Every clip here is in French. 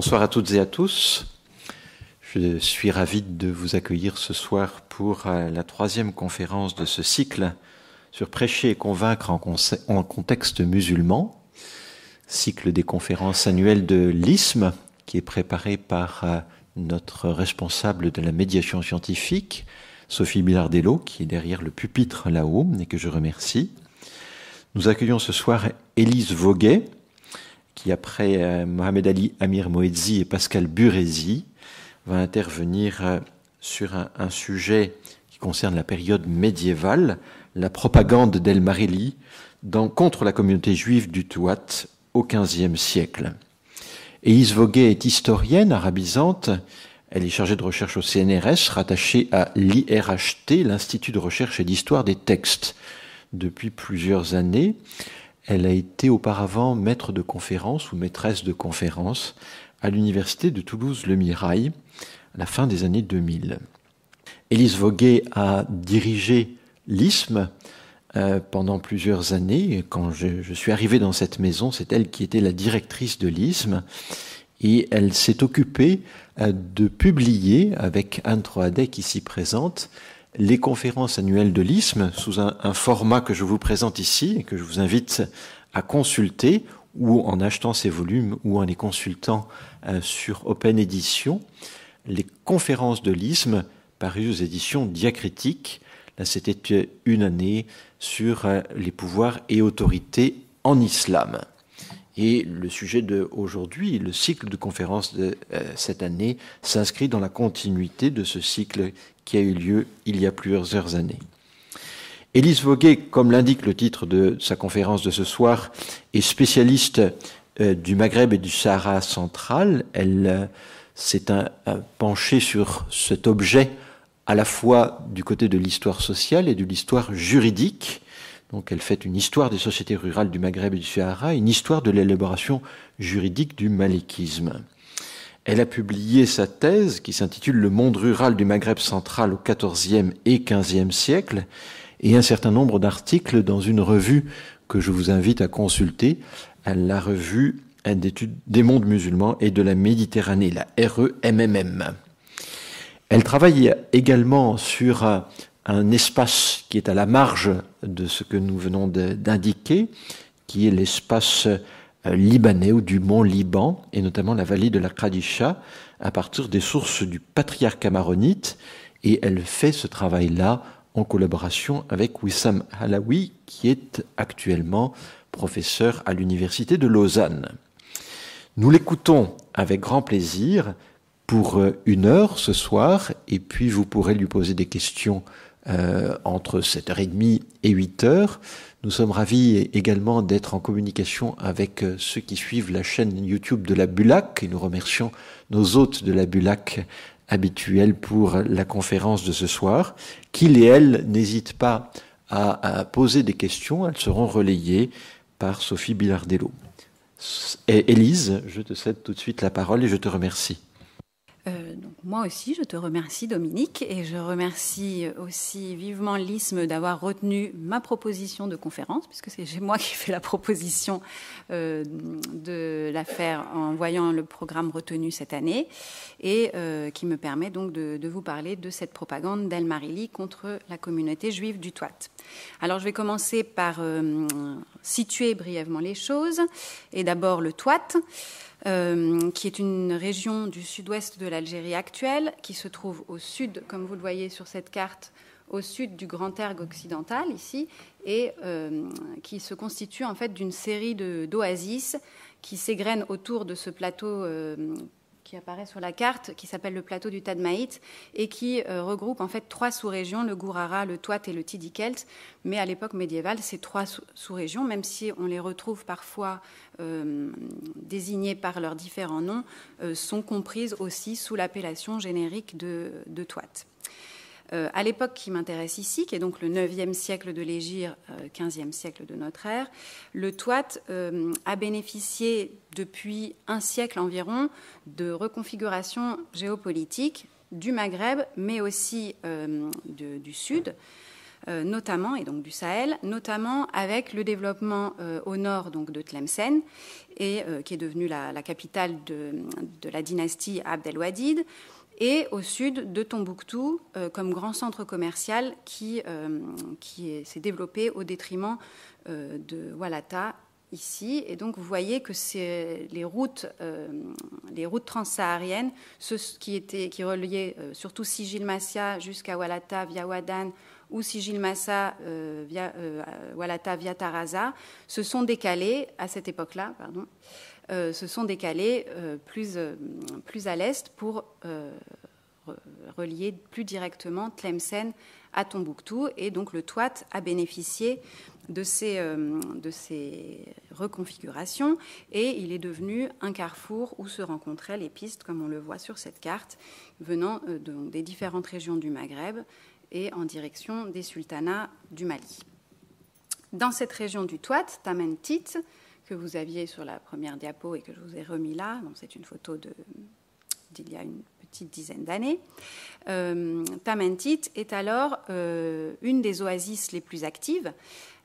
Bonsoir à toutes et à tous. Je suis ravi de vous accueillir ce soir pour euh, la troisième conférence de ce cycle sur prêcher et convaincre en, contexte musulman, cycle des conférences annuelles de l'ISM, qui est préparé par euh, notre responsable de la médiation scientifique, Sophie Bilardello, qui est derrière le pupitre là-haut et que je remercie. Nous accueillons ce soir Élise Voguet, qui après euh, Mohamed Ali Amir Moedzi et Pascal Burezi va intervenir euh, sur un, sujet qui concerne la période médiévale, la propagande d'El Marili contre la communauté juive du Touat au XVe siècle. Élise Voguet est historienne arabisante. Elle est chargée de recherche au CNRS, rattachée à l'IRHT, l'Institut de recherche et d'histoire des textes, depuis plusieurs années. Elle a été auparavant maître de conférence ou maîtresse de conférence à l'université de Toulouse-Le Mirail à la fin des années 2000. Élise Voguet a dirigé l'ISM euh, pendant plusieurs années. Quand je, suis arrivé dans cette maison, c'est elle qui était la directrice de l'ISM et elle s'est occupée euh, de publier avec Anne Troadec ici présente les conférences annuelles de l'ISM sous un, format que je vous présente ici et que je vous invite à consulter ou en achetant ces volumes ou en les consultant euh, sur Open Edition, les conférences de l'ISM parues aux éditions diacritiques. Là, c'était une année sur euh, les pouvoirs et autorités en islam. Et le sujet de aujourd'hui, le cycle de conférences de euh, cette année, s'inscrit dans la continuité de ce cycle qui a eu lieu il y a plusieurs années. Élise Voguet, comme l'indique le titre de sa conférence de ce soir, est spécialiste euh, du Maghreb et du Sahara central. Elle euh, s'est penchée sur cet objet à la fois du côté de l'histoire sociale et de l'histoire juridique donc elle fait une histoire des sociétés rurales du Maghreb et du Sahara, une histoire de l'élaboration juridique du malékisme. Elle a publié sa thèse qui s'intitule Le monde rural du Maghreb central au XIVe et XVe siècle et un certain nombre d'articles dans une revue que je vous invite à consulter, la revue d'études des mondes musulmans et de la Méditerranée, la REMMM. Elle travaille également sur un espace qui est à la marge de ce que nous venons d'indiquer, qui est l'espace euh, libanais ou du mont Liban, et notamment la vallée de la Kradisha, à partir des sources du patriarche amaronite, et elle fait ce travail-là en collaboration avec Wissam Halawi, qui est actuellement professeur à l'université de Lausanne. Nous l'écoutons avec grand plaisir pour euh, une heure ce soir, et puis vous pourrez lui poser des questions euh, entre 7h30 et 8h. Nous sommes ravis également d'être en communication avec euh, ceux qui suivent la chaîne YouTube de la Bulac et nous remercions nos hôtes de la Bulac habituels pour la conférence de ce soir, qu'ils et elles n'hésitent pas à, poser des questions, elles seront relayées par Sophie Bilardello. Élise, je te cède tout de suite la parole et je te remercie. Euh, moi aussi, je te remercie Dominique et je remercie aussi vivement l'ISME d'avoir retenu ma proposition de conférence, puisque c'est moi qui fais la proposition euh, de la faire en voyant le programme retenu cette année et euh, qui me permet donc de, vous parler de cette propagande d'El Marili contre la communauté juive du Touat. Alors je vais commencer par situer brièvement les choses et d'abord le Touat. Euh, qui est une région du sud-ouest de l'Algérie actuelle, qui se trouve au sud, comme vous le voyez sur cette carte, au sud du Grand Ergue occidental, ici, et euh, qui se constitue en fait d'une série d'oasis qui s'égrènent autour de ce plateau euh, qui apparaît sur la carte, qui s'appelle le plateau du Tadmaït, et qui euh, regroupe en fait trois sous-régions, le Gourara, le Touat et le Tidikelt. Mais à l'époque médiévale, ces trois sous-régions, même si on les retrouve parfois euh, désignées par leurs différents noms, euh, sont comprises aussi sous l'appellation générique de, de Touat. Euh, à l'époque qui m'intéresse ici, qui est donc le 9e siècle de l'Égir, 15e euh, siècle de notre ère, le Touat euh, a bénéficié depuis un siècle environ de reconfiguration géopolitique du Maghreb, mais aussi du Sud. notamment, et donc du Sahel, notamment avec le développement au nord donc, de Tlemcen, et, qui est devenue la, capitale de, la dynastie Abd el-Wadid, et au sud de Tombouctou comme grand centre commercial qui, qui s'est développé au détriment de Walata ici. Et donc, vous voyez que c'est les routes, euh, routes transsahariennes, qui, étaient, qui reliaient euh, surtout Sigil Massia jusqu'à Walata via Wadan ou Sigil Massa euh, via Walata via Taraza, se sont décalées à cette époque-là, se sont décalées plus, plus à l'est pour relier plus directement Tlemcen à Tombouctou. Et donc, le Touat a bénéficié de ces, euh, reconfigurations et il est devenu un carrefour où se rencontraient les pistes, comme on le voit sur cette carte, venant euh, des différentes régions du Maghreb et en direction des sultanats du Mali. Dans cette région du Touat, Tamentit, que vous aviez sur la première diapo et que je vous ai remis là, c'est une photo d'il y a une petite dizaine d'années. Euh, Tamentit est alors euh, une des oasis les plus actives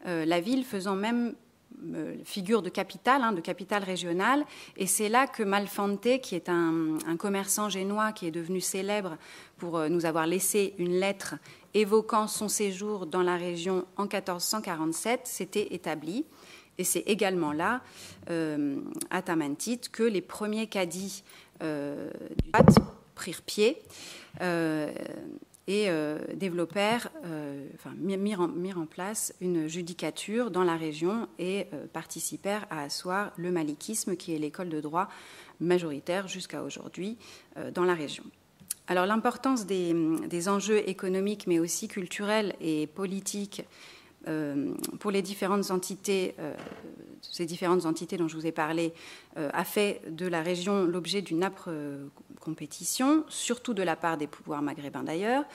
euh, la ville faisant même euh, figure de capitale, hein, de capitale régionale. Et c'est là que Malfante, qui est un, commerçant génois qui est devenu célèbre pour nous avoir laissé une lettre évoquant son séjour dans la région en 1447, s'était établi. Et c'est également là, à Tamantit, que les premiers cadis du prirent pied et euh, développèrent, euh, enfin, mirent en, en, place une judicature dans la région et euh, participèrent à asseoir le malikisme, qui est l'école de droit majoritaire jusqu'à aujourd'hui dans la région. Alors l'importance des, des, enjeux économiques, mais aussi culturels et politiques pour les différentes entités ces différentes entités dont je vous ai parlé, a fait de la région l'objet d'une âpre compétition, surtout de la part des pouvoirs maghrébins d'ailleurs,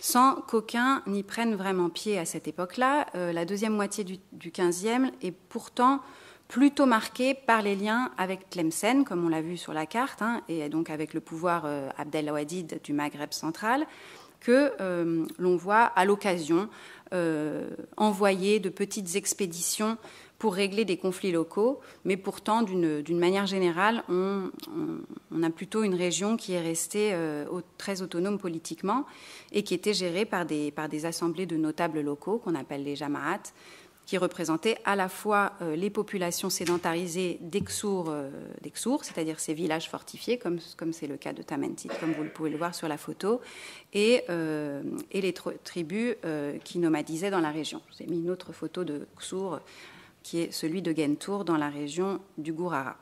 sans qu'aucun n'y prenne vraiment pied à cette époque-là. Euh, la deuxième moitié du, XVe est pourtant plutôt marquée par les liens avec Tlemcen, comme on l'a vu sur la carte, hein, et donc avec le pouvoir euh, Abdelwadid du Maghreb central, que euh, l'on voit à l'occasion envoyer de petites expéditions pour régler des conflits locaux, mais pourtant, d'une manière générale, on, a plutôt une région qui est restée euh, très autonome politiquement et qui était gérée par des, par des assemblées de notables locaux qu'on appelle les jamaat, qui représentaient à la fois euh, les populations sédentarisées d'Exour, euh, c'est-à-dire ces villages fortifiés, comme c'est le cas de Tamentit, comme vous le pouvez le voir sur la photo, et, et les tribus qui nomadisaient dans la région. J'ai mis une autre photo de Xur qui est celui de Gentour dans la région du Gourara.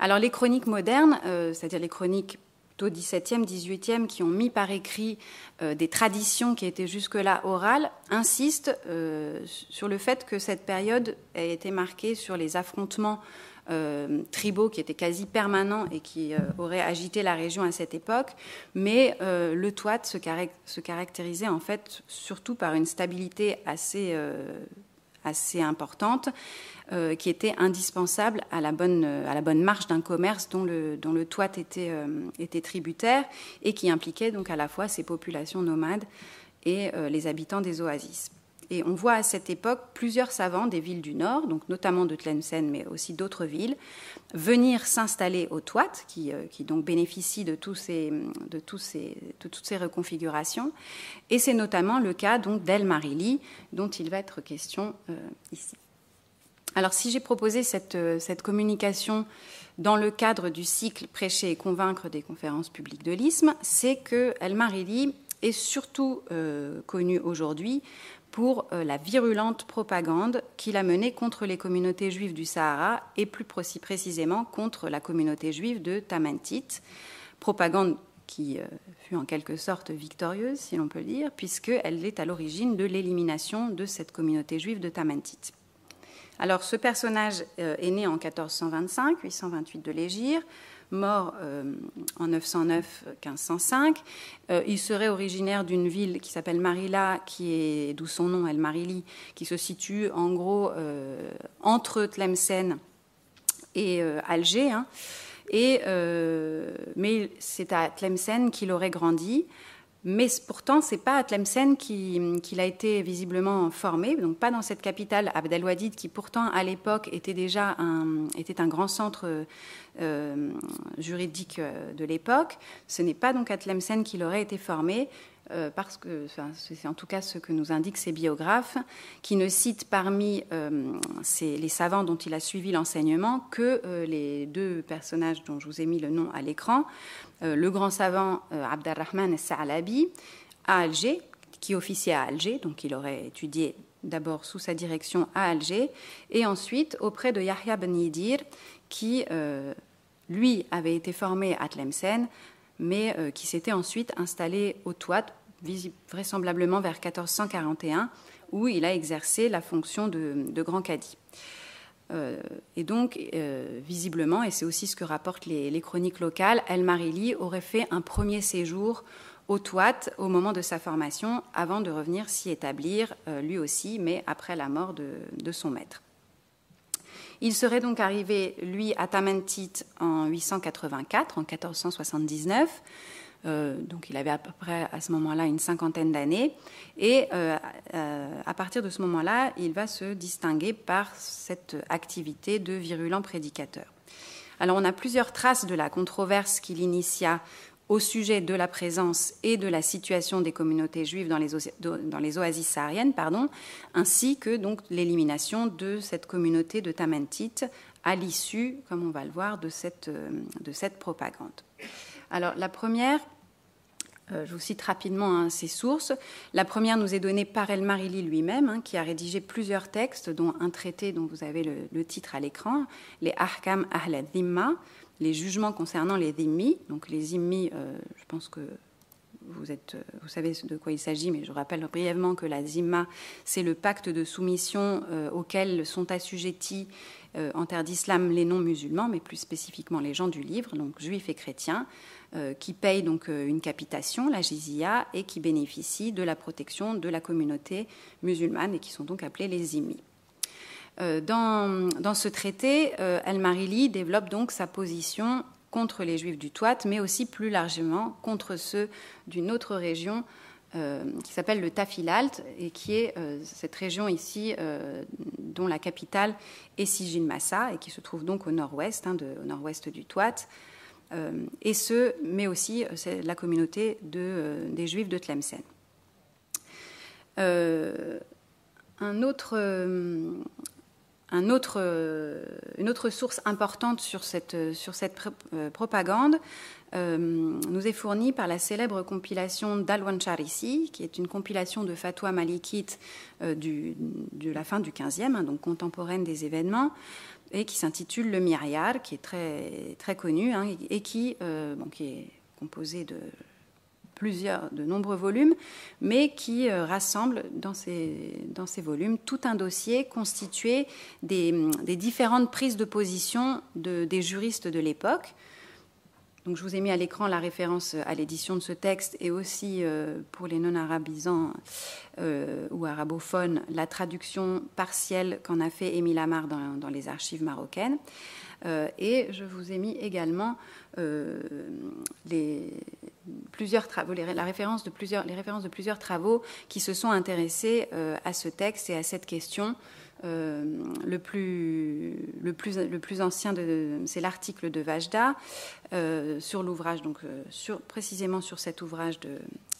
Alors les chroniques modernes, euh, c'est-à-dire les chroniques au XVIIe, XVIIIe, qui ont mis par écrit euh, des traditions qui étaient jusque-là orales, insistent euh, sur le fait que cette période a été marquée sur les affrontements tribaux qui étaient quasi permanents et qui auraient agité la région à cette époque, mais le se, se, caractérisait en fait surtout par une stabilité assez assez importante euh, qui était indispensable à la bonne, à marche d'un commerce dont le, toit était, euh, était tributaire et qui impliquait donc à la fois ces populations nomades et euh, les habitants des oasis. Et on voit à cette époque plusieurs savants des villes du Nord, donc notamment de Tlemcen, mais aussi d'autres villes, venir s'installer au Touat, qui, qui, donc bénéficie de, tous ces, toutes ces reconfigurations. Et c'est notamment le cas d'El Marili, dont il va être question ici. Alors si j'ai proposé euh, cette, communication dans le cadre du cycle Prêcher et convaincre des conférences publiques de l'ISM, c'est que El Marili est surtout euh, connu aujourd'hui pour euh, la virulente propagande qu'il a menée contre les communautés juives du Sahara et plus précisément contre la communauté juive de Tamantit, propagande qui fut en quelque sorte victorieuse, si l'on peut dire, puisqu'elle est à l'origine de l'élimination de cette communauté juive de Tamantit. Alors ce personnage euh, est né en 1425, 828 de l'Égir, mort euh, en 909-1505. Euh, il serait originaire d'une ville qui s'appelle Marila, qui est d'où son nom El Marili, qui se situe en gros entre Tlemcen et Alger. Hein. Et, mais c'est à Tlemcen qu'il aurait grandi. Mais pourtant, c'est pas à Tlemcen qu'il a été visiblement formé, donc pas dans cette capitale, Abdelwadid, qui pourtant à l'époque était déjà un, était un grand centre euh, juridique euh, de l'époque. Ce n'est pas donc à Tlemcen qu'il aurait été formé, euh, parce que c'est en tout cas ce que nous indiquent ses biographes, qui ne citent parmi les savants dont il a suivi l'enseignement que les deux personnages dont je vous ai mis le nom à l'écran, le grand savant Abdelrahman Sa'alabi à Alger, qui officiait à Alger, donc il aurait étudié d'abord sous sa direction à Alger, et ensuite auprès de Yahya Ben Yidir, qui lui avait été formé à Tlemcen, mais euh, qui s'était ensuite installé au Touat, vraisemblablement vers 1441, où il a exercé la fonction de, grand cadi. Euh, et donc, euh, visiblement, et c'est aussi ce que rapportent les, chroniques locales, El Marili aurait fait un premier séjour au Touat au moment de sa formation, avant de revenir s'y établir, lui aussi, mais après la mort de son maître. Il serait donc arrivé, lui, à Tamentit en 884, en 1479. Euh, donc il avait à peu près à ce moment-là une cinquantaine d'années. Et euh, euh, à partir de ce moment-là, il va se distinguer par cette activité de virulent prédicateur. Alors on a plusieurs traces de la controverse qu'il initia au sujet de la présence et de la situation des communautés juives dans les, oasis sahariennes, pardon, ainsi que donc l'élimination de cette communauté de Tamantit à l'issue, comme on va le voir, de cette propagande. Alors la première, euh, je vous cite rapidement hein, ces sources. La première nous est donnée par El Marili lui-même, hein, qui a rédigé plusieurs textes, dont un traité dont vous avez le, titre à l'écran, les Ahkam Ahl Dhimma, les jugements concernant les dhimmi. Donc les dhimmi, euh, je pense que vous, êtes, vous savez de quoi il s'agit, mais je rappelle brièvement que la zimma, c'est le pacte de soumission euh, auquel sont assujettis euh, en terre d'islam les non-musulmans, mais plus spécifiquement les gens du livre, donc juifs et chrétiens, qui payent donc une capitation, la jizya, et qui bénéficient de la protection de la communauté musulmane et qui sont donc appelés les zimmi. Euh, dans, ce traité, El-Marili euh, développe donc sa position contre les juifs du Touat, mais aussi plus largement contre ceux d'une autre région euh, qui s'appelle le Tafilalt et qui est cette région ici dont la capitale est Sijin Massa et qui se trouve donc au nord-ouest, hein, nord-ouest du Touat. Et ce, mais aussi la communauté de, des juifs de Tlemcen. un autre, euh, une autre source importante sur cette, euh, propagande euh, nous est fournie par la célèbre compilation d'Alwan Charisi, qui est une compilation de fatwa malikites de la fin du XVe, hein, donc contemporaine des événements, et qui s'intitule Le Myriad, qui est très, connu, hein, et qui, bon, qui est composé de plusieurs, de nombreux volumes, mais qui euh, rassemble dans ces, volumes tout un dossier constitué des, différentes prises de position de, des juristes de l'époque. Je vous ai mis à l'écran la référence à l'édition de ce texte et aussi euh, pour les non-arabisants euh, ou arabophones, la traduction partielle qu'en a fait Émile Amar dans, les archives marocaines. et je vous ai mis également les, références de plusieurs travaux qui se sont intéressés euh, à ce texte et à cette question. Euh, le, plus, le, plus, le plus ancien, c'est l'article de Vajda euh, sur l'ouvrage, donc sur, précisément sur cet ouvrage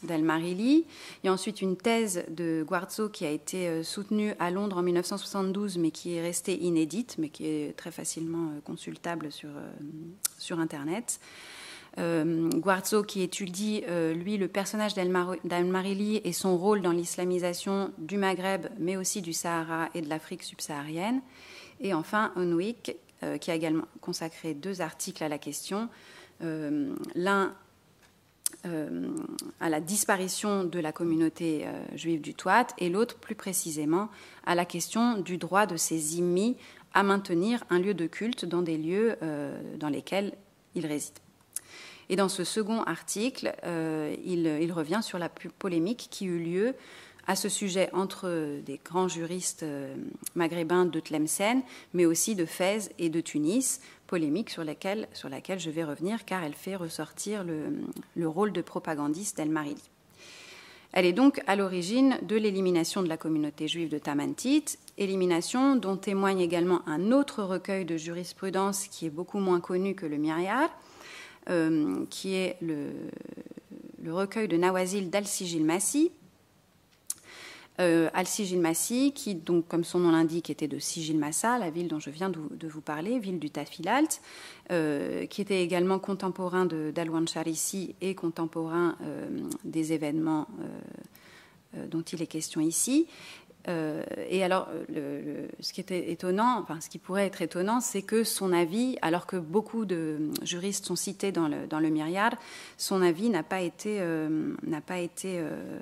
d'Al-Marili. Il y a ensuite une thèse de Guarzo qui a été soutenue à Londres en 1972, mais qui est restée inédite, mais qui est très facilement consultable sur, sur Internet. Euh, Guarzo qui étudie, euh, lui, le personnage d'Al-Marili et son rôle dans l'islamisation du Maghreb, mais aussi du Sahara et de l'Afrique subsaharienne. Et enfin, Onwick, euh, qui a également consacré deux articles à la question. L'un à la disparition de la communauté juive du Touat et l'autre plus précisément à la question du droit de ces immis à maintenir un lieu de culte dans des lieux dans lesquels ils résident. Et dans ce second article, euh, il, revient sur la polémique qui eut lieu à ce sujet entre des grands juristes euh, maghrébins de Tlemcen, mais aussi de Fès et de Tunis, polémique sur laquelle, je vais revenir car elle fait ressortir le, rôle de propagandiste d'El Marili. Elle est donc à l'origine de l'élimination de la communauté juive de Tamantit, élimination dont témoigne également un autre recueil de jurisprudence qui est beaucoup moins connu que le Myriad, euh, qui est le, recueil de Nawazil d'Al-Sijil Massi. Euh, Al-Sijil Massi, qui, donc, comme son nom l'indique, était de Sijil Massa, la ville dont je viens de, vous parler, ville du Tafilalt, euh, qui était également contemporain d'Alwan Charisi et contemporain des événements dont il est question ici, euh, et alors, ce qui était étonnant, enfin, ce qui pourrait être étonnant, c'est que son avis, alors que beaucoup de juristes sont cités dans le, dans le myriade, son avis n'a pas été, euh, pas été euh,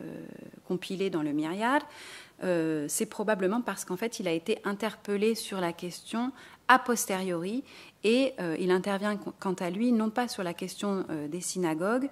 compilé dans le myriade. c'est probablement parce qu'en fait, il a été interpellé sur la question a posteriori et il intervient quant à lui non pas sur la question des synagogues,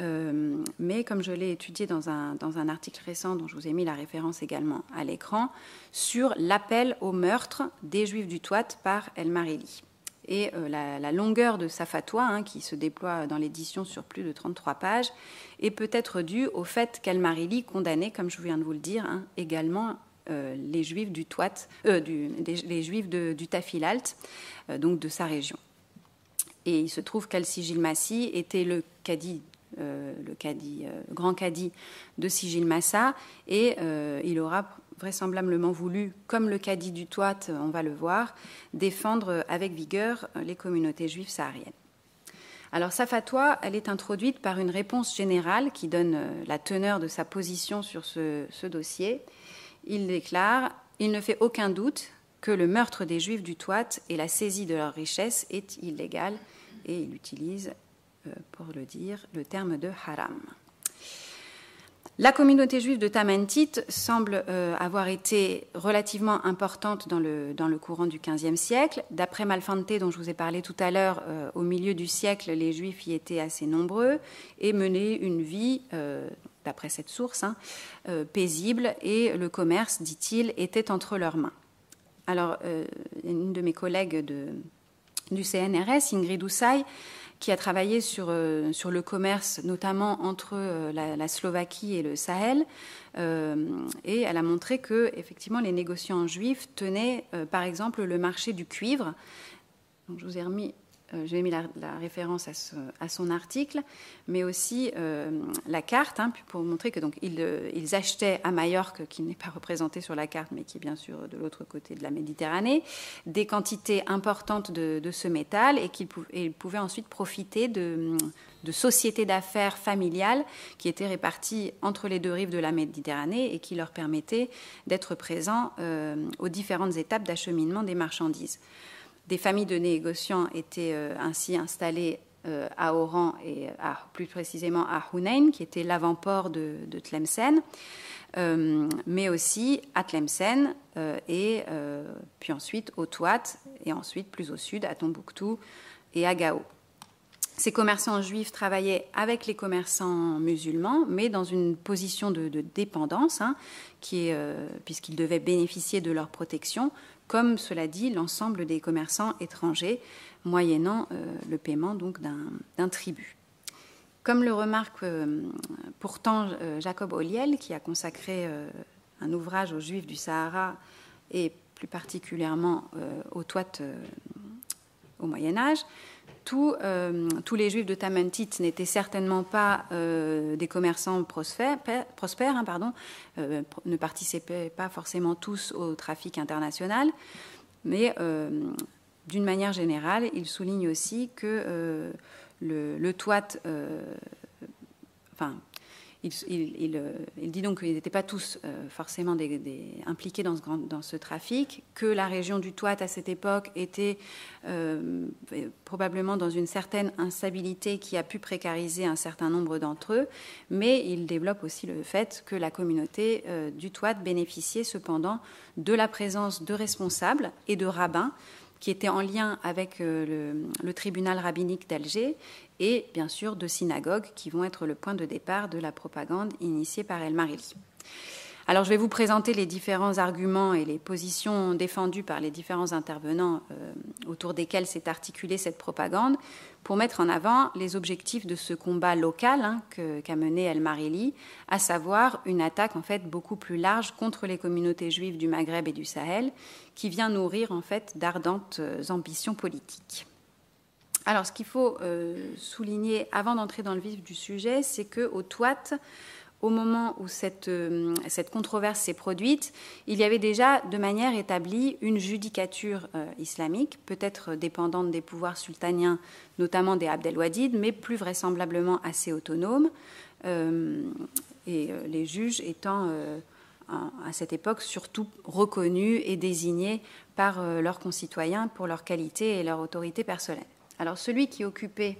euh, mais comme je l'ai étudié dans un, dans un article récent dont je vous ai mis la référence également à l'écran, sur l'appel au meurtre des Juifs du Toit par El Marili. Et euh, la, longueur de sa fatwa, hein, qui se déploie dans l'édition sur plus de 33 pages, est peut-être due au fait qu'El Marili condamnait, comme je viens de vous le dire, hein, également euh, les Juifs du Toit, les Juifs du Tafilalt, donc de sa région. Et il se trouve qu'Al-Sijil Massi était le cadi euh, le, euh, grand cadi de Sigil Massa, et euh, il aura vraisemblablement voulu, comme le cadi du Toit, on va le voir, défendre avec vigueur les communautés juives sahariennes. Alors sa fatwa, elle est introduite par une réponse générale qui donne la teneur de sa position sur ce, ce dossier. Il déclare Il ne fait aucun doute que le meurtre des Juifs du Toit et la saisie de leurs richesses est illégal, et il utilise pour le dire, le terme de haram. La communauté juive de Tamantit semble euh, avoir été relativement importante dans le, dans le courant du XVe siècle. D'après Malfante, dont je vous ai parlé tout à l'heure, euh, au milieu du siècle, les juifs y étaient assez nombreux et menaient une vie, d'après cette source, hein, paisible et le commerce, dit-il, était entre leurs mains. Alors, une de mes collègues du CNRS, Ingrid Oussay, qui a travaillé sur, euh, sur le commerce, notamment entre euh, la, Slovaquie et le Sahel. Euh, et elle a montré que, effectivement, les négociants juifs tenaient, par exemple, le marché du cuivre. Donc, je vous ai remis euh, j'ai mis la, référence à, son article, mais aussi euh, la carte, hein, pour montrer que donc euh, ils, achetaient à Majorque, qui n'est pas représenté sur la carte, mais qui est bien sûr de l'autre côté de la Méditerranée, des quantités importantes de, ce métal et qu'ils pouvaient, ensuite profiter de, sociétés d'affaires familiales qui étaient réparties entre les deux rives de la Méditerranée et qui leur permettaient d'être présents aux différentes étapes d'acheminement des marchandises. Des familles de négociants étaient euh, ainsi installées euh, à Oran et plus précisément à Hunayn, qui était l'avant-port de, Tlemcen, euh, mais aussi à Tlemcen et puis ensuite au Touat et ensuite plus au sud à Tombouctou et à Gao. Ces commerçants juifs travaillaient avec les commerçants musulmans, mais dans une position de, dépendance, hein, puisqu'ils devaient bénéficier de leur protection, comme cela dit l'ensemble des commerçants étrangers, moyennant euh, le paiement donc d'un tribut. Comme le remarque euh, pourtant euh, Jacob Oliel, qui a consacré un ouvrage aux Juifs du Sahara et plus particulièrement aux toites au Moyen Âge, euh, tous les juifs de Tamantit n'étaient certainement pas euh, des commerçants prospères, hein, pardon, euh, ne participaient pas forcément tous au trafic international, mais d'une manière générale, il souligne aussi que le, le, toit, enfin, euh, il, dit donc qu'ils n'étaient pas tous euh, forcément impliqués dans ce, trafic, que la région du Touat à cette époque était euh, probablement dans une certaine instabilité qui a pu précariser un certain nombre d'entre eux, mais il développe aussi le fait que la communauté du Touat bénéficiait cependant de la présence de responsables et de rabbins qui étaient en lien avec le, le tribunal rabbinique d'Alger et bien sûr de synagogues qui vont être le point de départ de la propagande initiée par El Marili. Alors je vais vous présenter les différents arguments et les positions défendues par les différents intervenants euh, autour desquels s'est articulée cette propagande pour mettre en avant les objectifs de ce combat local hein, qu'a mené El Marili, à savoir une attaque en fait beaucoup plus large contre les communautés juives du Maghreb et du Sahel, qui vient nourrir en fait d'ardentes euh, ambitions politiques. Alors, ce qu'il faut euh, souligner avant d'entrer dans le vif du sujet, c'est que au TOAT, au moment où cette, euh, cette controverse s'est produite, il y avait déjà de manière établie une judicature euh, islamique, peut-être dépendante des pouvoirs sultaniens, notamment des Abdelwadid, mais plus vraisemblablement assez autonome, euh, et les juges étant à cette époque surtout reconnus et désignés par leurs concitoyens pour leur qualité et leur autorité personnelle. Alors celui qui occupait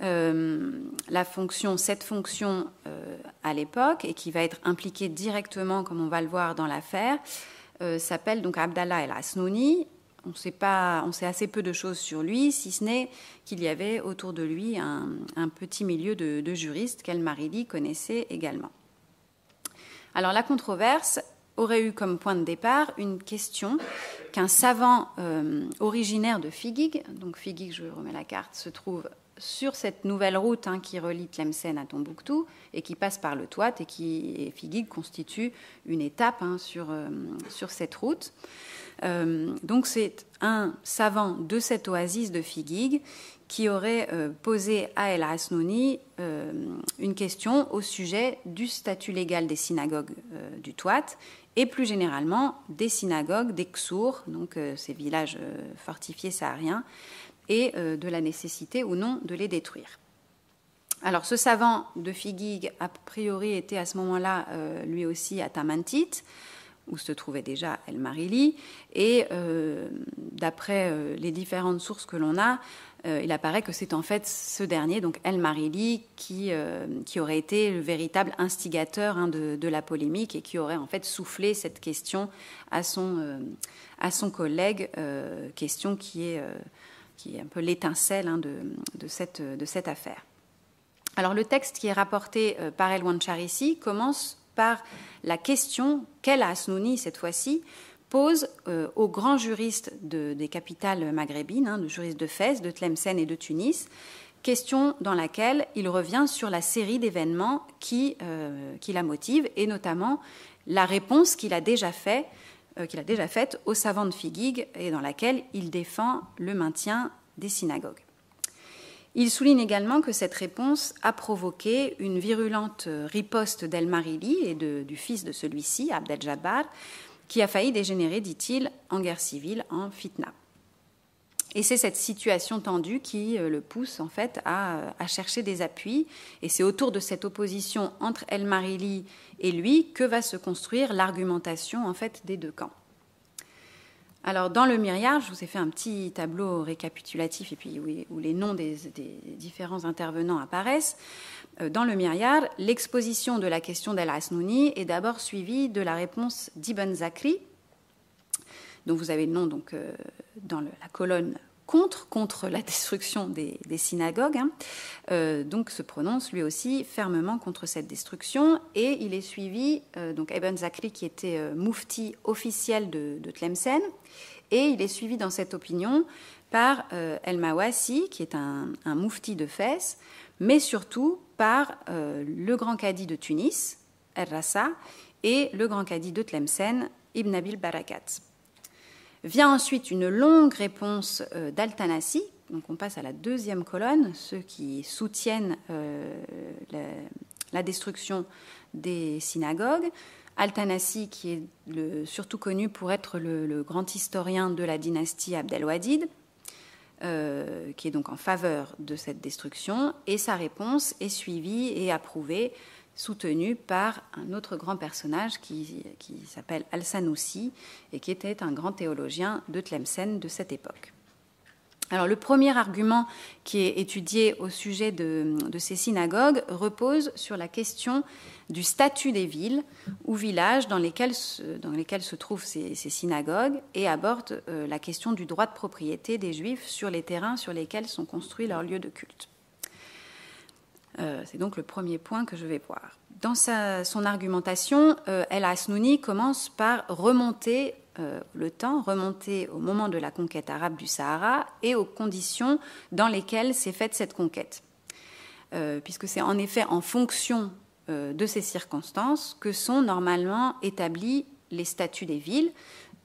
la fonction, cette fonction euh, à l'époque, et qui va être impliquée directement, comme on va le voir dans l'affaire, euh, s'appelle donc Abdallah El Asnouni. On sait, pas, on sait assez peu de choses sur lui, si ce n'est qu'il y avait autour de lui un, petit milieu de, juristes qu'El Maridi connaissait également. Alors la controverse aurait eu comme point de départ une question qu'un savant originaire de Figig, donc Figig, je remets la carte, se trouve sur cette nouvelle route hein, qui relie Tlemcen à Tombouctou et qui passe par le Touat et qui Figig constitue une étape hein, sur, euh, sur cette route. Euh, donc c'est un savant de cette oasis de Figig qui aurait euh, posé à El Hasnouni une question au sujet du statut légal des synagogues du Touat et plus généralement des synagogues des Ksour, donc ces villages fortifiés sahariens, et euh, de la nécessité ou non de les détruire. Alors ce savant de Figig, a priori, était à ce moment-là euh, lui aussi à Tamantit, où se trouvait déjà El Marili, et euh, d'après les différentes sources que l'on a, il apparaît que c'est en fait ce dernier, donc El Marili, qui, qui aurait été le véritable instigateur hein, de, de, la polémique et qui aurait en fait soufflé cette question à son, à son collègue, question qui est qui est un peu l'étincelle hein, de, cette, affaire. Alors le texte qui est rapporté euh, par El Wanchar commence par la question qu'El Asnouni, cette fois-ci, pose euh, aux grands juristes de, des capitales maghrébines, hein, de juristes de Fès, de Tlemcen et de Tunis, question dans laquelle il revient sur la série d'événements qui, euh, qui, la motivent, et notamment la réponse qu'il a déjà faite qu'il a déjà faite aux savants de Figig et dans laquelle il défend le maintien des synagogues. Il souligne également que cette réponse a provoqué une virulente riposte d'El Marili et du fils de celui-ci, Abdel Jabbar, qui a failli dégénérer, dit-il, en guerre civile, en fitna. Et c'est cette situation tendue qui euh, le pousse en fait à, chercher des appuis. Et c'est autour de cette opposition entre El Marili et lui que va se construire l'argumentation en fait des deux camps. Alors dans le myriade, je vous ai fait un petit tableau récapitulatif et puis où, les noms des, différents intervenants apparaissent. Euh, dans le myriade, l'exposition de la question d'El Asnouni est d'abord suivie de la réponse d'Ibn Zakri, dont vous avez le nom donc, euh, dans la colonne contre, contre la destruction des, synagogues, hein. euh, donc se prononce lui aussi fermement contre cette destruction et il est suivi, euh, donc Ibn Zakri qui était moufti officiel de, Tlemcen, et il est suivi dans cette opinion par El Mawasi qui est un, un moufti de Fès, mais surtout par le grand cadi de Tunis, El Rassa, et le grand cadi de Tlemcen, Ibn Abil Barakat. Vient ensuite une longue réponse euh, d'Altanassi. Donc on passe à la deuxième colonne, ceux qui soutiennent euh, la, destruction des synagogues. Altanassi, qui est surtout connu pour être le, grand historien de la dynastie Abdelwadid, euh, qui est donc en faveur de cette destruction, et sa réponse est suivie et approuvée soutenu par un autre grand personnage qui, s'appelle Al-Sanoussi et qui était un grand théologien de Tlemcen de cette époque. Alors le premier argument qui est étudié au sujet de, ces synagogues repose sur la question du statut des villes ou villages dans lesquels, dans lesquels se trouvent ces, synagogues et aborde euh, la question du droit de propriété des juifs sur les terrains sur lesquels sont construits leurs lieux de culte. C'est donc le premier point que je vais voir. Dans son argumentation, El Asnouni commence par remonter le temps, remonter au moment de la conquête arabe du Sahara et aux conditions dans lesquelles s'est faite cette conquête. puisque c'est en effet en fonction de ces circonstances que sont normalement établis les statuts des villes.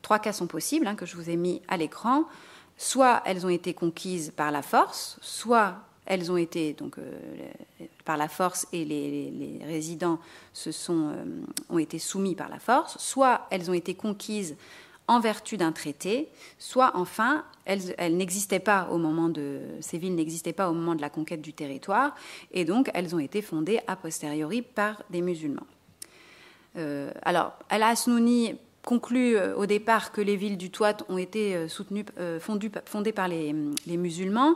Trois cas sont possibles, hein, que je vous ai mis à l'écran. Soit elles ont été conquises par la force, soit elles ont été donc euh, par la force et les, résidents euh, ont été soumis par la force, soit elles ont été conquises en vertu d'un traité, soit enfin elles, elles n'existaient pas au moment de ces villes n'existaient pas au moment de la conquête du territoire et donc elles ont été fondées a posteriori par des musulmans. Euh, alors, Al-Asnouni conclut euh, au départ que les villes du Touat ont été euh, soutenues, fondées par les, musulmans,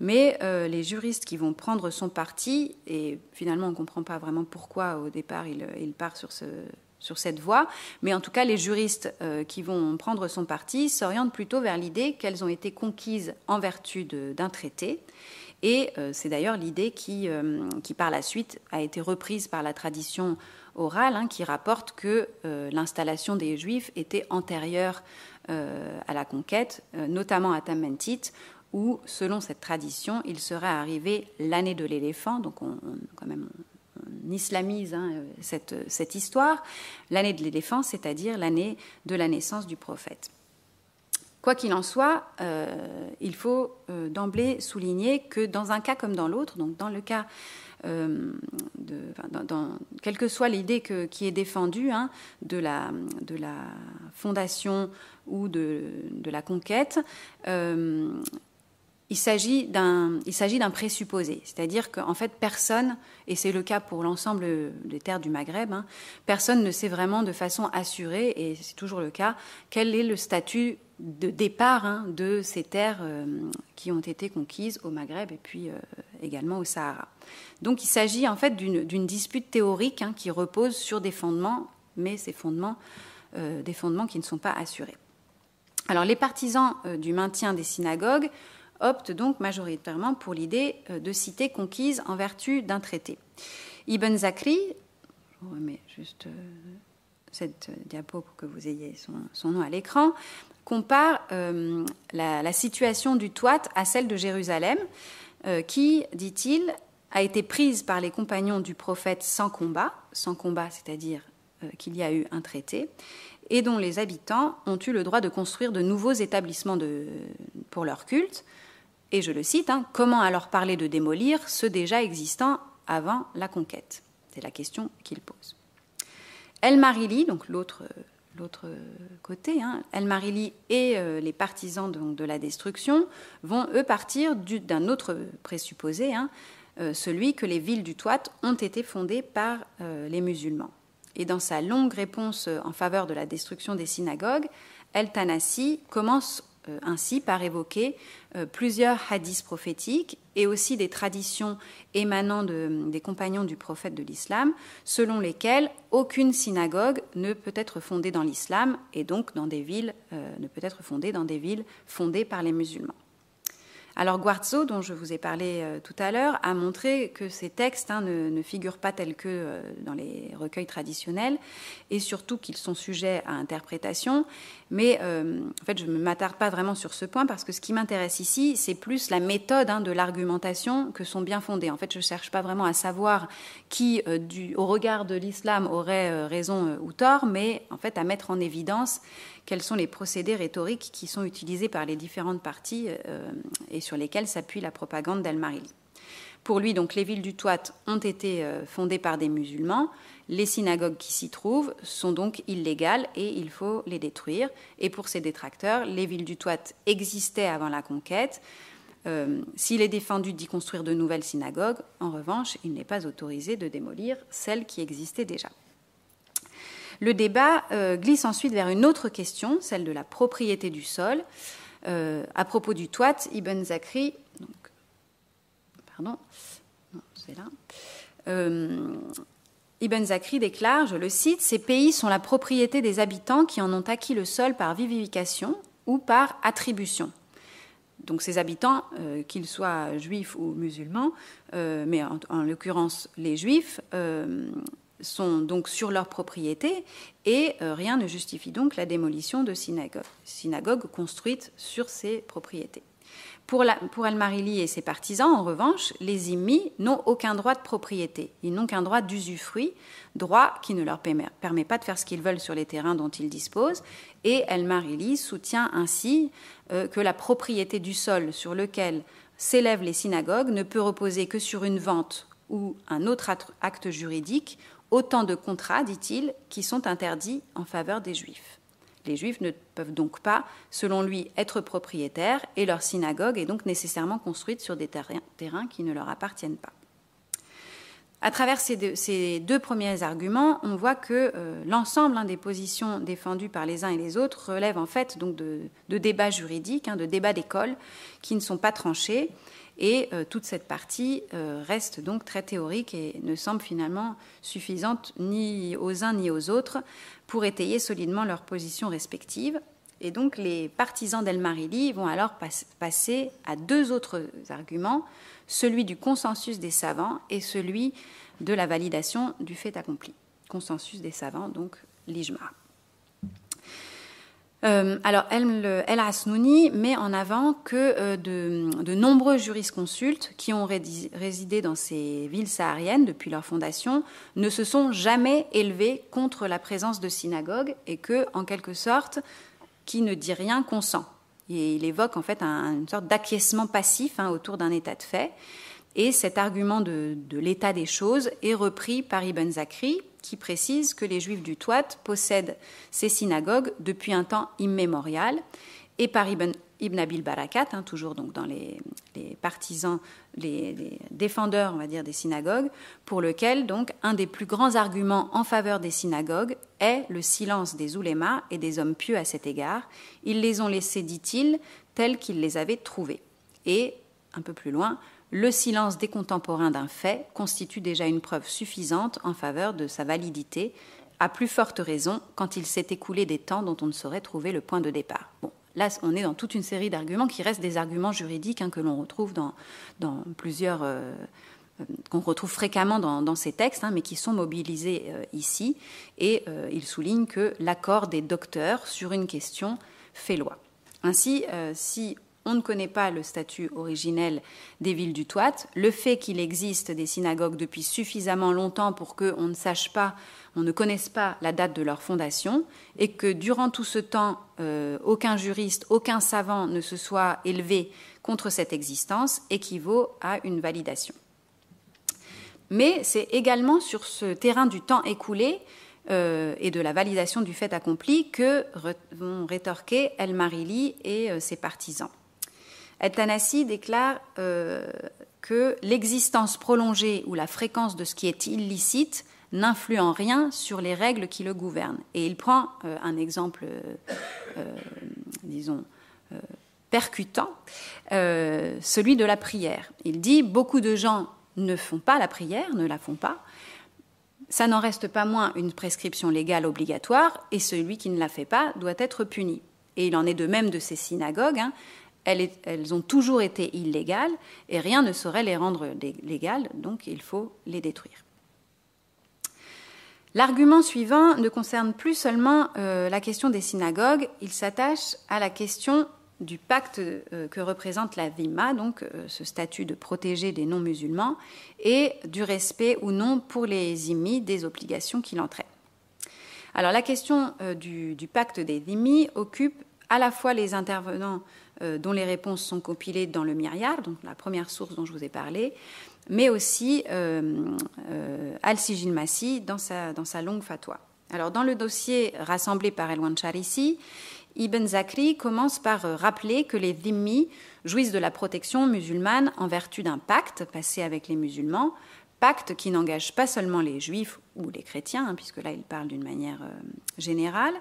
mais les juristes qui vont prendre son parti, et finalement on ne comprend pas vraiment pourquoi au départ il, part sur, cette voie, mais en tout cas les juristes qui vont prendre son parti s'orientent plutôt vers l'idée qu'elles ont été conquises en vertu d'un traité. Et c'est d'ailleurs l'idée qui, par la suite, a été reprise par la tradition orale hein, qui rapporte que euh, l'installation des Juifs était antérieure euh, à la conquête, euh, notamment à Tamentit, où, selon cette tradition, il serait arrivé l'année de l'éléphant, donc on, quand même on islamise hein, cette, cette, histoire, l'année de l'éléphant, c'est-à-dire l'année de la naissance du prophète. Quoi qu'il en soit, il faut d'emblée souligner que dans un cas comme dans l'autre, donc dans le cas euh, quelle que soit l'idée qui est défendue hein, de, la, fondation ou de, de la conquête, euh, il s'agit d'un présupposé, c'est-à-dire qu'en fait personne, et c'est le cas pour l'ensemble des terres du Maghreb, hein, personne ne sait vraiment de façon assurée, et c'est toujours le cas, quel est le statut de départ hein, de ces terres euh, qui ont été conquises au Maghreb et puis également au Sahara. Donc il s'agit en fait d'une dispute théorique hein, qui repose sur des fondements, mais ces fondements, euh, des fondements qui ne sont pas assurés. Alors les partisans euh, du maintien des synagogues optent donc majoritairement pour l'idée euh, de cités conquises en vertu d'un traité. Ibn Zakri, je remets juste cette diapo pour que vous ayez son, nom à l'écran, compare la, la, situation du Toit à celle de Jérusalem, qui, dit-il, a été prise par les compagnons du prophète sans combat, sans combat, c'est-à-dire euh, qu'il y a eu un traité, et dont les habitants ont eu le droit de construire de nouveaux établissements pour leur culte. Et je le cite, hein, comment alors parler de démolir ceux déjà existants avant la conquête? C'est la question qu'il pose. El Marili, donc l'autre l'autre côté, hein, El Marili et euh, les partisans de, la destruction vont, eux, partir d'un autre présupposé, hein, euh, celui que les villes du Touat ont été fondées par euh, les musulmans. Et dans sa longue réponse euh, en faveur de la destruction des synagogues, El Tanassi commence ainsi par évoquer plusieurs hadiths prophétiques et aussi des traditions émanant des compagnons du prophète de l'islam, selon lesquelles aucune synagogue ne peut être fondée dans l'islam et donc dans des villes ne peut être fondée dans des villes fondées par les musulmans. Alors Guarzo, dont je vous ai parlé euh, tout à l'heure, a montré que ces textes hein, ne, figurent pas tels que euh, dans les recueils traditionnels et surtout qu'ils sont sujets à interprétation. Mais euh, en fait, je ne m'attarde pas vraiment sur ce point parce que ce qui m'intéresse ici, c'est plus la méthode hein, de l'argumentation que sont bien fondées. En fait, je ne cherche pas vraiment à savoir qui, au regard de l'islam, aurait raison ou tort, mais en fait à mettre en évidence quels sont les procédés rhétoriques qui sont utilisés par les différentes parties euh, et sur lesquels s'appuie la propagande d'Al-Marili. Pour lui, donc, les villes du Touat ont été euh, fondées par des musulmans. Les synagogues qui s'y trouvent sont donc illégales et il faut les détruire. Et pour ses détracteurs, les villes du Touat existaient avant la conquête. Euh, s'il est défendu d'y construire de nouvelles synagogues, en revanche, il n'est pas autorisé de démolir celles qui existaient déjà. Le débat euh, glisse ensuite vers une autre question, celle de la propriété du sol. Euh, à propos du toit, Ibn Zakri, pardon. Euh, Ibn Zakri déclare, je le cite, Ces pays sont la propriété des habitants qui en ont acquis le sol par vivification ou par attribution. donc ces habitants, qu'ils soient juifs ou musulmans, mais en, l'occurrence les juifs, sont donc sur leur propriété et rien ne justifie donc la démolition de synagogues, construites sur ces propriétés. Pour, El-Marili et ses partisans, en revanche, les immis n'ont aucun droit de propriété. Ils n'ont qu'un droit d'usufruit, droit qui ne leur permet pas de faire ce qu'ils veulent sur les terrains dont ils disposent. Et El-Marili soutient ainsi euh, que la propriété du sol sur lequel s'élèvent les synagogues ne peut reposer que sur une vente ou un autre acte juridique, autant de contrats, dit-il, qui sont interdits en faveur des juifs. Les juifs ne peuvent donc pas, selon lui, être propriétaires et leur synagogue est donc nécessairement construite sur des terrains qui ne leur appartiennent pas. À travers ces deux, premiers arguments, on voit que euh, l'ensemble hein, des positions défendues par les uns et les autres relève en fait donc de, débats juridiques, hein, de débats d'école qui ne sont pas tranchés. Et euh, toute cette partie euh, reste donc très théorique et ne semble finalement suffisante ni aux uns ni aux autres pour étayer solidement leurs positions respectives. Et donc les partisans d'El-Marili vont alors passer à deux autres arguments, celui du consensus des savants et celui de la validation du fait accompli. Consensus des savants, donc l'ijma. Euh, alors, El, El Asnouni met en avant que euh, de, nombreux jurisconsultes qui ont résidé dans ces villes sahariennes depuis leur fondation ne se sont jamais élevés contre la présence de synagogues et que, en quelque sorte, qui ne dit rien consent. Et il évoque en fait une sorte d'acquiescement passif hein, autour d'un état de fait. Et cet argument de, l'état des choses est repris par Ibn Zakri, qui précise que les Juifs du Touat possèdent ces synagogues depuis un temps immémorial, et par Ibn, Abil Barakat, hein, toujours donc dans les, partisans, les, défendeurs, on va dire, des synagogues, pour lequel donc un des plus grands arguments en faveur des synagogues est le silence des oulémas et des hommes pieux à cet égard. Ils les ont laissés, dit-il, tels qu'ils les avaient trouvés. Et un peu plus loin, le silence des contemporains d'un fait constitue déjà une preuve suffisante en faveur de sa validité, à plus forte raison quand il s'est écoulé des temps dont on ne saurait trouver le point de départ. Là, on est dans toute une série d'arguments qui restent des arguments juridiques hein, que l'on retrouve dans, plusieurs. Euh, euh, qu'on retrouve fréquemment dans, ces textes, hein, mais qui sont mobilisés euh, ici. Et il souligne que l'accord des docteurs sur une question fait loi. Ainsi, si on ne connaît pas le statut originel des villes du Toit. Le fait qu'il existe des synagogues depuis suffisamment longtemps pour qu'on ne sache pas, on ne connaisse pas la date de leur fondation, et que durant tout ce temps, euh, aucun juriste, aucun savant ne se soit élevé contre cette existence, équivaut à une validation. Mais c'est également sur ce terrain du temps écoulé euh, et de la validation du fait accompli que vont rétorquer El Marili et euh, ses partisans. El-Tanassi déclare euh, que l'existence prolongée ou la fréquence de ce qui est illicite n'influe en rien sur les règles qui le gouvernent. Et il prend euh, un exemple, euh, disons, percutant, celui de la prière. Il dit beaucoup de gens ne font pas la prière, ne la font pas. Ça n'en reste pas moins une prescription légale obligatoire, et celui qui ne la fait pas doit être puni. Et il en est de même de ces synagogues. Hein elles, ont toujours été illégales et rien ne saurait les rendre légales, donc il faut les détruire. L'argument suivant ne concerne plus seulement euh, la question des synagogues, il s'attache à la question du pacte euh, que représente la Vima, donc euh, ce statut de protéger des non-musulmans, et du respect ou non pour les immis des obligations qu'il entraîne. Alors la question du, pacte des dhimmi occupe à la fois les intervenants dont les réponses sont compilées dans le Myriad, donc la première source dont je vous ai parlé, mais aussi euh, euh, Al-Sijil Massi dans sa, dans sa longue fatwa. Alors, dans le dossier rassemblé par El Charisi, Ibn Zakri commence par rappeler que les dhimmi jouissent de la protection musulmane en vertu d'un pacte passé avec les musulmans, pacte qui n'engage pas seulement les juifs ou les chrétiens, hein, puisque là il parle d'une manière générale,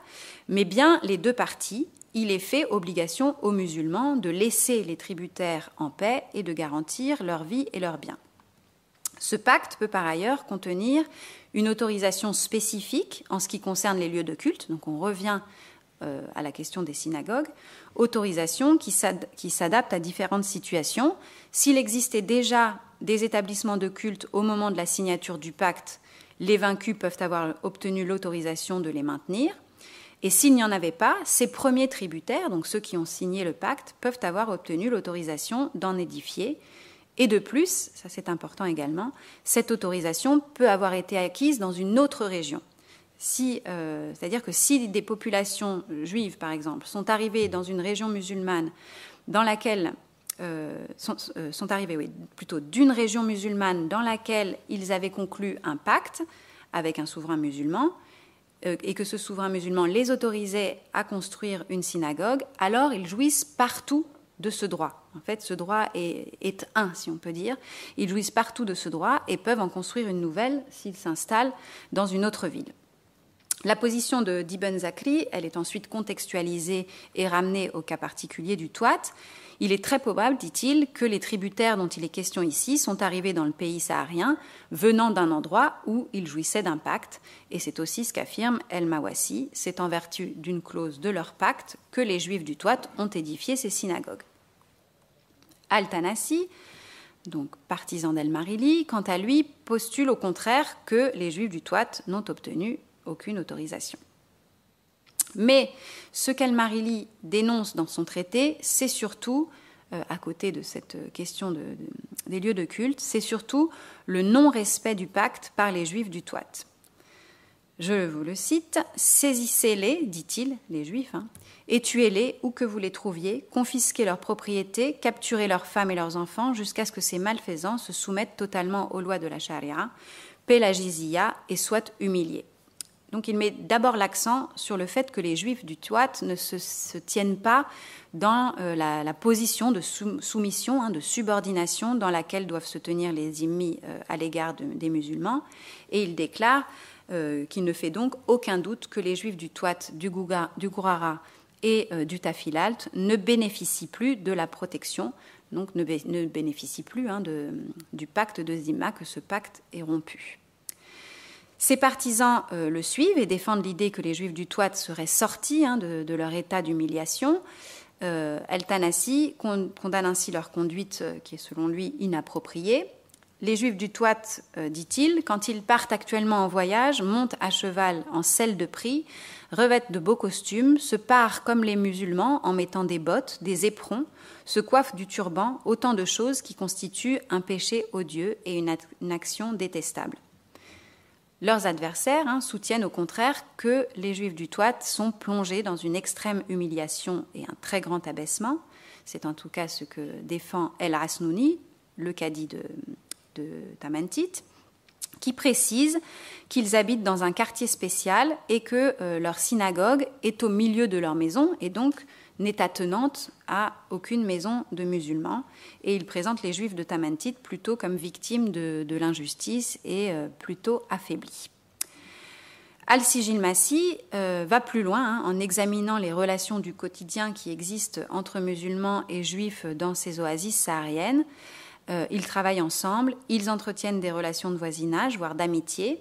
mais bien les deux parties, il est fait obligation aux musulmans de laisser les tributaires en paix et de garantir leur vie et leurs biens. Ce pacte peut par ailleurs contenir une autorisation spécifique en ce qui concerne les lieux de culte, donc on revient euh, à la question des synagogues, autorisation qui s'adapte à différentes situations. S'il existait déjà des établissements de culte au moment de la signature du pacte, les vaincus peuvent avoir obtenu l'autorisation de les maintenir. Et s'il n'y en avait pas, ces premiers tributaires, donc ceux qui ont signé le pacte, peuvent avoir obtenu l'autorisation d'en édifier. Et de plus, ça c'est important également, cette autorisation peut avoir été acquise dans une autre région. Si, euh, c'est-à-dire que si des populations juives, par exemple, sont arrivées dans une région musulmane dans laquelle euh, euh, plutôt d'une région musulmane dans laquelle ils avaient conclu un pacte avec un souverain musulman, et que ce souverain musulman les autorisait à construire une synagogue, alors ils jouissent partout de ce droit. En fait, ce droit est, un, si on peut dire. Ils jouissent partout de ce droit et peuvent en construire une nouvelle s'ils s'installent dans une autre ville. La position de d'Ibn Zakri, elle est ensuite contextualisée et ramenée au cas particulier du Toit. Il est très probable, dit-il, que les tributaires dont il est question ici sont arrivés dans le pays saharien, venant d'un endroit où ils jouissaient d'un pacte, et c'est aussi ce qu'affirme El Mawassi, c'est en vertu d'une clause de leur pacte que les juifs du Toit ont édifié ces synagogues. Al-Tanassi, donc partisan d'El-Marili, quant à lui, postule au contraire que les juifs du Toit n'ont obtenu aucune autorisation. Mais ce qu'El-Marili dénonce dans son traité, c'est surtout, euh, à côté de cette question des lieux de culte, c'est surtout le non-respect du pacte par les juifs du Toit. Je vous le cite, saisissez-les, dit-il, les juifs, hein, et tuez-les où que vous les trouviez, confisquez leurs propriétés, capturez leurs femmes et leurs enfants jusqu'à ce que ces malfaisants se soumettent totalement aux lois de la charia, paient la jizya et soient humiliés. Donc il met d'abord l'accent sur le fait que les juifs du Tuat ne se, tiennent pas dans euh, la, position de soumission, hein, de subordination dans laquelle doivent se tenir les immis euh, à l'égard des musulmans. Et il déclare euh, qu'il ne fait donc aucun doute que les juifs du Tuat, du, Gourara et du Tafilalt ne bénéficient plus de la protection, donc ne, bénéficient plus hein, du pacte de Zima, que ce pacte est rompu. Ses partisans euh, le suivent et défendent l'idée que les Juifs du Toit seraient sortis hein, de, leur état d'humiliation. Euh, condamne ainsi leur conduite euh, qui est selon lui inappropriée. Les Juifs du Toit, dit-il, quand ils partent actuellement en voyage, montent à cheval en selle de prix, revêtent de beaux costumes, se parent comme les musulmans en mettant des bottes, des éperons, se coiffent du turban, autant de choses qui constituent un péché odieux et une action détestable. Leurs adversaires hein, soutiennent au contraire que les juifs du Toit sont plongés dans une extrême humiliation et un très grand abaissement. C'est en tout cas ce que défend El Asnouni, le cadi de, Tamantit, qui précise qu'ils habitent dans un quartier spécial et que euh, leur synagogue est au milieu de leur maison et donc n'est attenante à aucune maison de musulmans. Et il présente les juifs de Tamantit plutôt comme victimes de, l'injustice et euh, plutôt affaiblis. Al-Sijil Massi euh, va plus loin hein, en examinant les relations du quotidien qui existent entre musulmans et juifs dans ces oasis sahariennes. Euh, ils travaillent ensemble, ils entretiennent des relations de voisinage, voire d'amitié.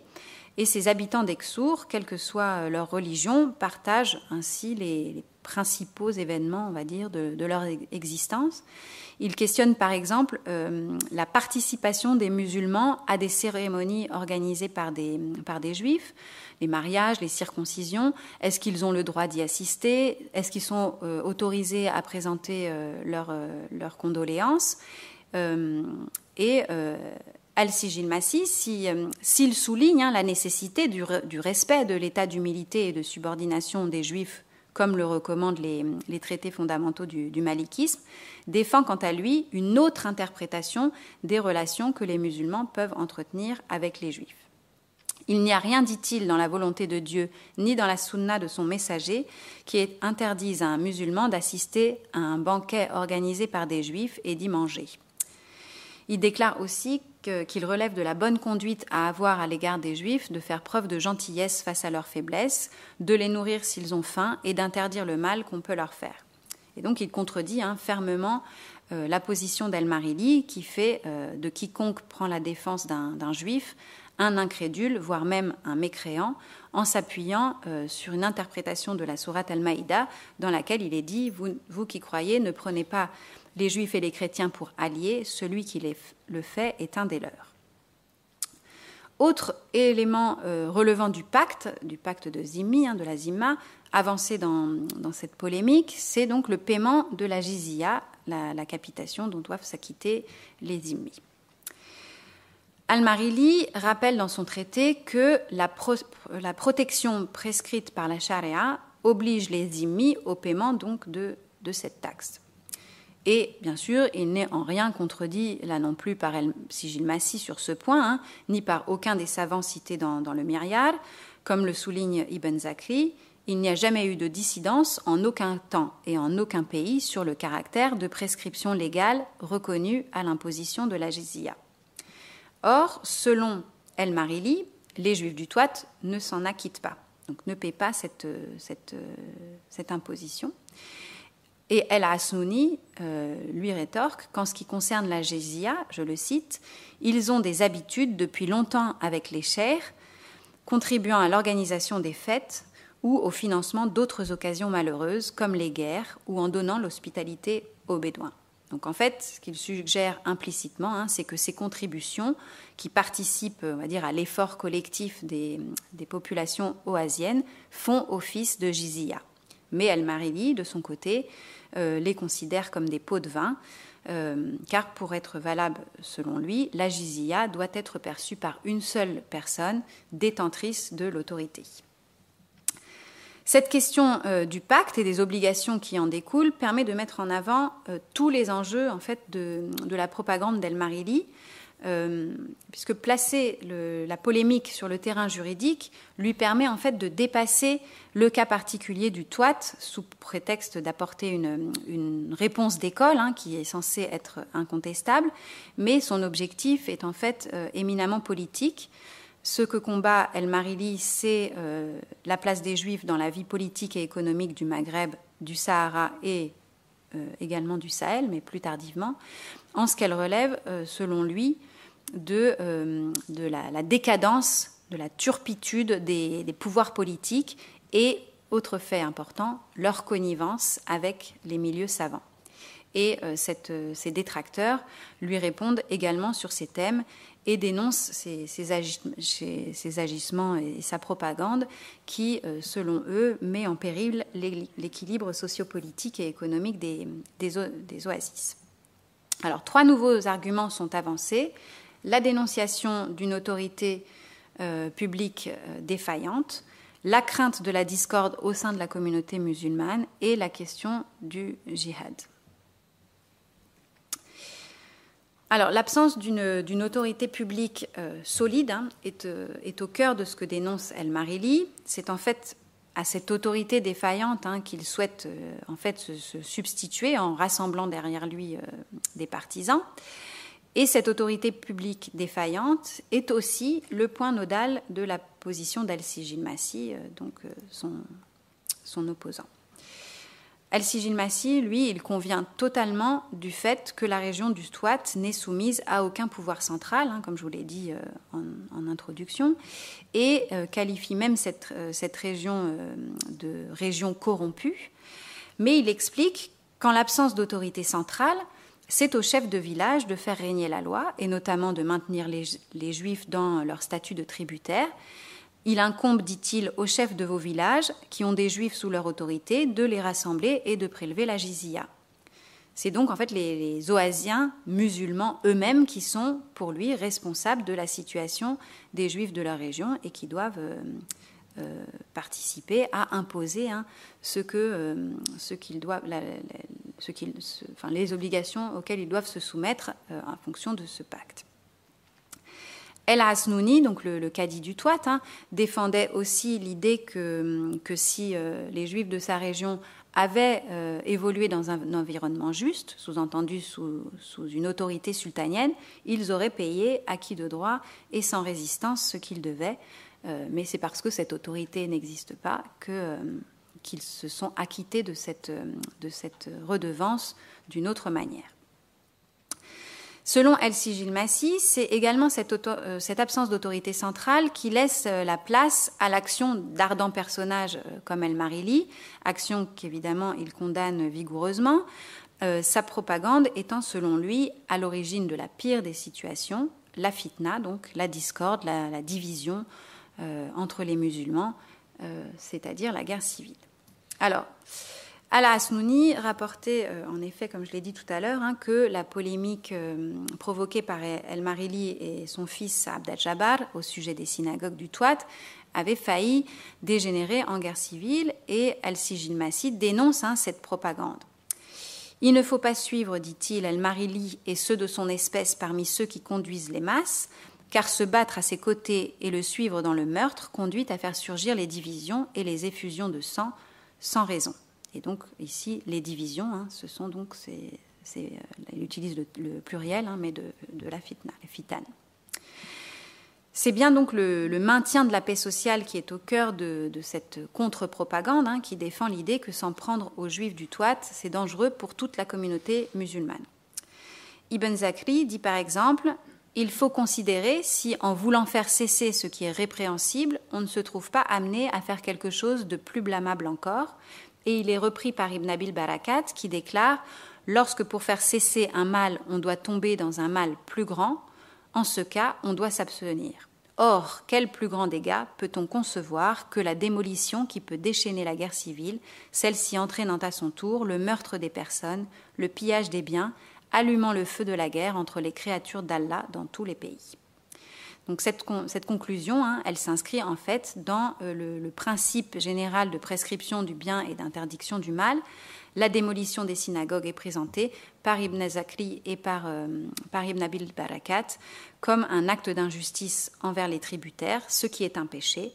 Et ces habitants d'Exour, quelle que soit leur religion, partagent ainsi les, principaux événements, on va dire, de, leur existence. Il questionne par exemple euh, la participation des musulmans à des cérémonies organisées par des, par des juifs, les mariages, les circoncisions. Est-ce qu'ils ont le droit d'y assister? Est-ce qu'ils sont euh, autorisés à présenter leurs leur condoléances? Et Al-Sijil Massi, s'il souligne hein, la nécessité du, du respect de l'état d'humilité et de subordination des juifs comme le recommandent les, traités fondamentaux du, malikisme, défend quant à lui une autre interprétation des relations que les musulmans peuvent entretenir avec les juifs. Il n'y a rien, dit-il, dans la volonté de Dieu, ni dans la sunna de son messager, qui interdise à un musulman d'assister à un banquet organisé par des juifs et d'y manger. Il déclare aussi qu'il relève de la bonne conduite à avoir à l'égard des Juifs de faire preuve de gentillesse face à leurs faiblesses, de les nourrir s'ils ont faim et d'interdire le mal qu'on peut leur faire. Et donc il contredit hein, fermement euh, la position d'El Marili qui fait euh, de quiconque prend la défense d'un juif un incrédule, voire même un mécréant, en s'appuyant euh, sur une interprétation de la Sourate Al-Maïda dans laquelle il est dit vous, qui croyez, ne prenez pas les juifs et les chrétiens pour alliés, celui qui les, le fait est un des leurs. Autre élément euh, relevant du pacte, du pacte de Zimmi, hein, de la Zimma, avancé dans, cette polémique, c'est donc le paiement de la jizya, la, capitation dont doivent s'acquitter les Zimmis. Al-Marili rappelle dans son traité que la, pro, la, protection prescrite par la charia oblige les zimmis au paiement donc de, cette taxe. Et bien sûr, il n'est en rien contredit là non plus par El Sigil Massi sur ce point, hein, ni par aucun des savants cités dans, le Myriad. Comme le souligne Ibn Zakri, il n'y a jamais eu de dissidence en aucun temps et en aucun pays sur le caractère de prescription légale reconnue à l'imposition de la jizya. Or, selon El Marili, les juifs du Toit ne s'en acquittent pas, donc ne paient pas cette, cette, cette imposition. Et El Asnouni euh, lui rétorque qu'en ce qui concerne la jizya, je le cite, ils ont des habitudes depuis longtemps avec les chers, contribuant à l'organisation des fêtes ou au financement d'autres occasions malheureuses comme les guerres ou en donnant l'hospitalité aux Bédouins. Donc en fait, ce qu'il suggère implicitement, hein, c'est que ces contributions qui participent, on va dire, à l'effort collectif des, des, populations oasiennes font office de jizya. Mais El-Marili, de son côté, euh, les considère comme des pots de vin, euh, car pour être valable selon lui, la jizya doit être perçue par une seule personne détentrice de l'autorité. Cette question euh, du pacte et des obligations qui en découlent permet de mettre en avant tous les enjeux en fait, de, de la propagande d'El Marili, euh, puisque placer la polémique sur le terrain juridique lui permet en fait de dépasser le cas particulier du toit sous prétexte d'apporter une, réponse d'école hein, qui est censée être incontestable, mais son objectif est en fait euh, éminemment politique. Ce que combat El Marili, c'est euh, la place des Juifs dans la vie politique et économique du Maghreb, du Sahara et également du Sahel, mais plus tardivement, en ce qu'elle relève, selon lui, de, euh, la, décadence, de la turpitude des, pouvoirs politiques et, autre fait important, leur connivence avec les milieux savants. Et euh, cette, ces détracteurs lui répondent également sur ces thèmes et dénonce ces, ces, agi ces, agissements et sa propagande qui, euh, selon eux, met en péril l'équilibre sociopolitique et économique des, oasis. Alors, trois nouveaux arguments sont avancés. La dénonciation d'une autorité euh, publique euh, défaillante, la crainte de la discorde au sein de la communauté musulmane et la question du djihad. Alors, l'absence d'une autorité publique euh, solide hein, est, au cœur de ce que dénonce El Marili. C'est en fait à cette autorité défaillante hein, qu'il souhaite se, substituer en rassemblant derrière lui des partisans. Et cette autorité publique défaillante est aussi le point nodal de la position d'Al-Sijil Massi, euh, donc son, son opposant. El-Sijil Massi, lui, il convient totalement du fait que la région du Stouat n'est soumise à aucun pouvoir central, hein, comme je vous l'ai dit euh, en, introduction, et euh, qualifie même euh, cette région de région corrompue. Mais il explique qu'en l'absence d'autorité centrale, c'est au chef de village de faire régner la loi, et notamment de maintenir les, Juifs dans leur statut de tributaire, il incombe, dit-il, aux chefs de vos villages, qui ont des juifs sous leur autorité, de les rassembler et de prélever la jizya. C'est donc en fait les, les oasiens musulmans eux-mêmes qui sont, pour lui, responsables de la situation des juifs de leur région et qui doivent euh, euh, participer à imposer hein, ce que, les obligations auxquelles ils doivent se soumettre euh, en fonction de ce pacte. El Asnouni, donc le, cadi du Toit, hein, défendait aussi l'idée que, si euh, les Juifs de sa région avaient évolué dans un, environnement juste, sous-entendu sous, sous, une autorité sultanienne, ils auraient payé acquis de droit et sans résistance ce qu'ils devaient. Euh, mais c'est parce que cette autorité n'existe pas que, euh, qu'ils se sont acquittés de cette, de cette redevance d'une autre manière. Selon Elsie Gilmassi, c'est également cette, euh, cette absence d'autorité centrale qui laisse euh, la place à l'action d'ardents personnages euh, comme El Marili, action qu'évidemment il condamne vigoureusement, sa propagande étant selon lui à l'origine de la pire des situations, la fitna, donc la discorde, la division entre les musulmans, c'est-à-dire la guerre civile. Alors, Ala Asnouni rapportait, euh, en effet, comme je l'ai dit tout à l'heure, hein, que la polémique euh, provoquée par El Marili et son fils Abd al-Jabbar au sujet des synagogues du Touat avait failli dégénérer en guerre civile et El-Sijil Massid dénonce hein, cette propagande. Il ne faut pas suivre, dit-il, El Marili et ceux de son espèce parmi ceux qui conduisent les masses, car se battre à ses côtés et le suivre dans le meurtre conduit à faire surgir les divisions et les effusions de sang sans raison. Et donc ici, les divisions, hein, ce sont donc, c'est, euh, il utilise le, pluriel, hein, mais de, la fitna, les fitanes. C'est bien donc le, maintien de la paix sociale qui est au cœur de, cette contre-propagande, hein, qui défend l'idée que s'en prendre aux juifs du Touat, c'est dangereux pour toute la communauté musulmane. Ibn Zakri dit par exemple Il faut considérer si, en voulant faire cesser ce qui est répréhensible, on ne se trouve pas amené à faire quelque chose de plus blâmable encore, et il est repris par Ibn Abil Barakat qui déclare Lorsque pour faire cesser un mal, on doit tomber dans un mal plus grand, en ce cas, on doit s'abstenir. Or, quel plus grand dégât peut-on concevoir que la démolition qui peut déchaîner la guerre civile, celle-ci entraînant à son tour le meurtre des personnes, le pillage des biens, allumant le feu de la guerre entre les créatures d'Allah dans tous les pays donc cette, conclusion, hein, elle s'inscrit en fait dans euh, le, principe général de prescription du bien et d'interdiction du mal. La démolition des synagogues est présentée par Ibn Zakri et par, euh, par Ibn Abil Barakat comme un acte d'injustice envers les tributaires, ce qui est un péché,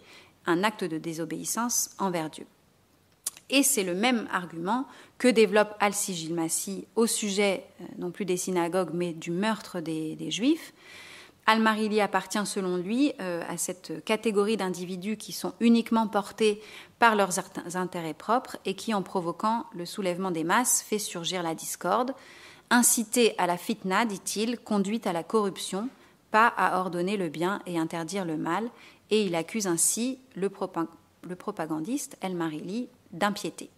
un acte de désobéissance envers Dieu. Et c'est le même argument que développe Al-Sijil Massi au sujet euh, non plus des synagogues mais du meurtre des Juifs. Al-Marili appartient selon lui euh, à cette catégorie d'individus qui sont uniquement portés par leurs intérêts propres et qui, en provoquant le soulèvement des masses, fait surgir la discorde. Inciter à la fitna, dit-il, conduit à la corruption, pas à ordonner le bien et interdire le mal, et il accuse ainsi le, propagandiste El-Marili d'impiété.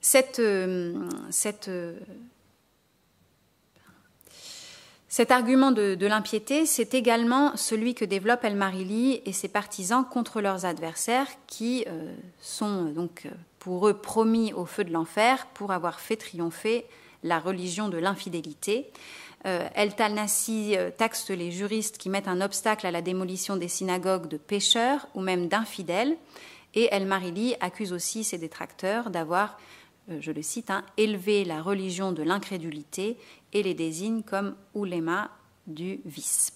Cette, euh, euh, cet argument de, l'impiété, c'est également celui que développe El Marili et ses partisans contre leurs adversaires qui euh, sont euh, donc euh, pour eux promis au feu de l'enfer pour avoir fait triompher la religion de l'infidélité. El Talnassi taxe les juristes qui mettent un obstacle à la démolition des synagogues de pécheurs ou même d'infidèles. Et El Marili accuse aussi ses détracteurs d'avoir euh, je le cite, hein, élever la religion de l'incrédulité et les désigne comme ouléma du vice.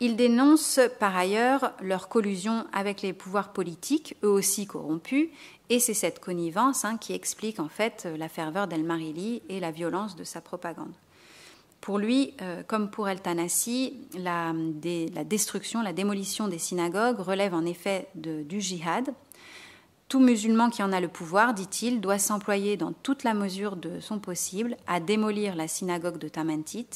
Il dénonce par ailleurs leur collusion avec les pouvoirs politiques, eux aussi corrompus, et c'est cette connivence hein, qui explique en fait la ferveur d'El Marili et la violence de sa propagande. Pour lui, euh, comme pour El Tanassi, la, la, destruction, la démolition des synagogues relève en effet du jihad, tout musulman qui en a le pouvoir, dit-il, doit s'employer dans toute la mesure de son possible à démolir la synagogue de Tamantit.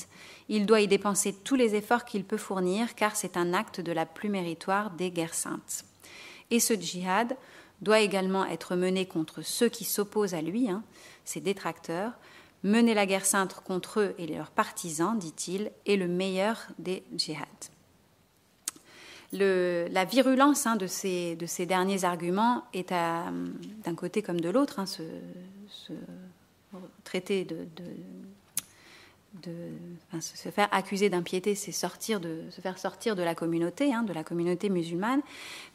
Il doit y dépenser tous les efforts qu'il peut fournir, car c'est un acte de la plus méritoire des guerres saintes. Et ce djihad doit également être mené contre ceux qui s'opposent à lui, hein, ses détracteurs. Mener la guerre sainte contre eux et leurs partisans, dit-il, est le meilleur des djihads la virulence hein, de, ces, derniers arguments est d'un côté comme de l'autre. Hein, ce, traité de, se faire accuser d'impiété, c'est sortir de, se faire sortir de la communauté, hein, de la communauté musulmane.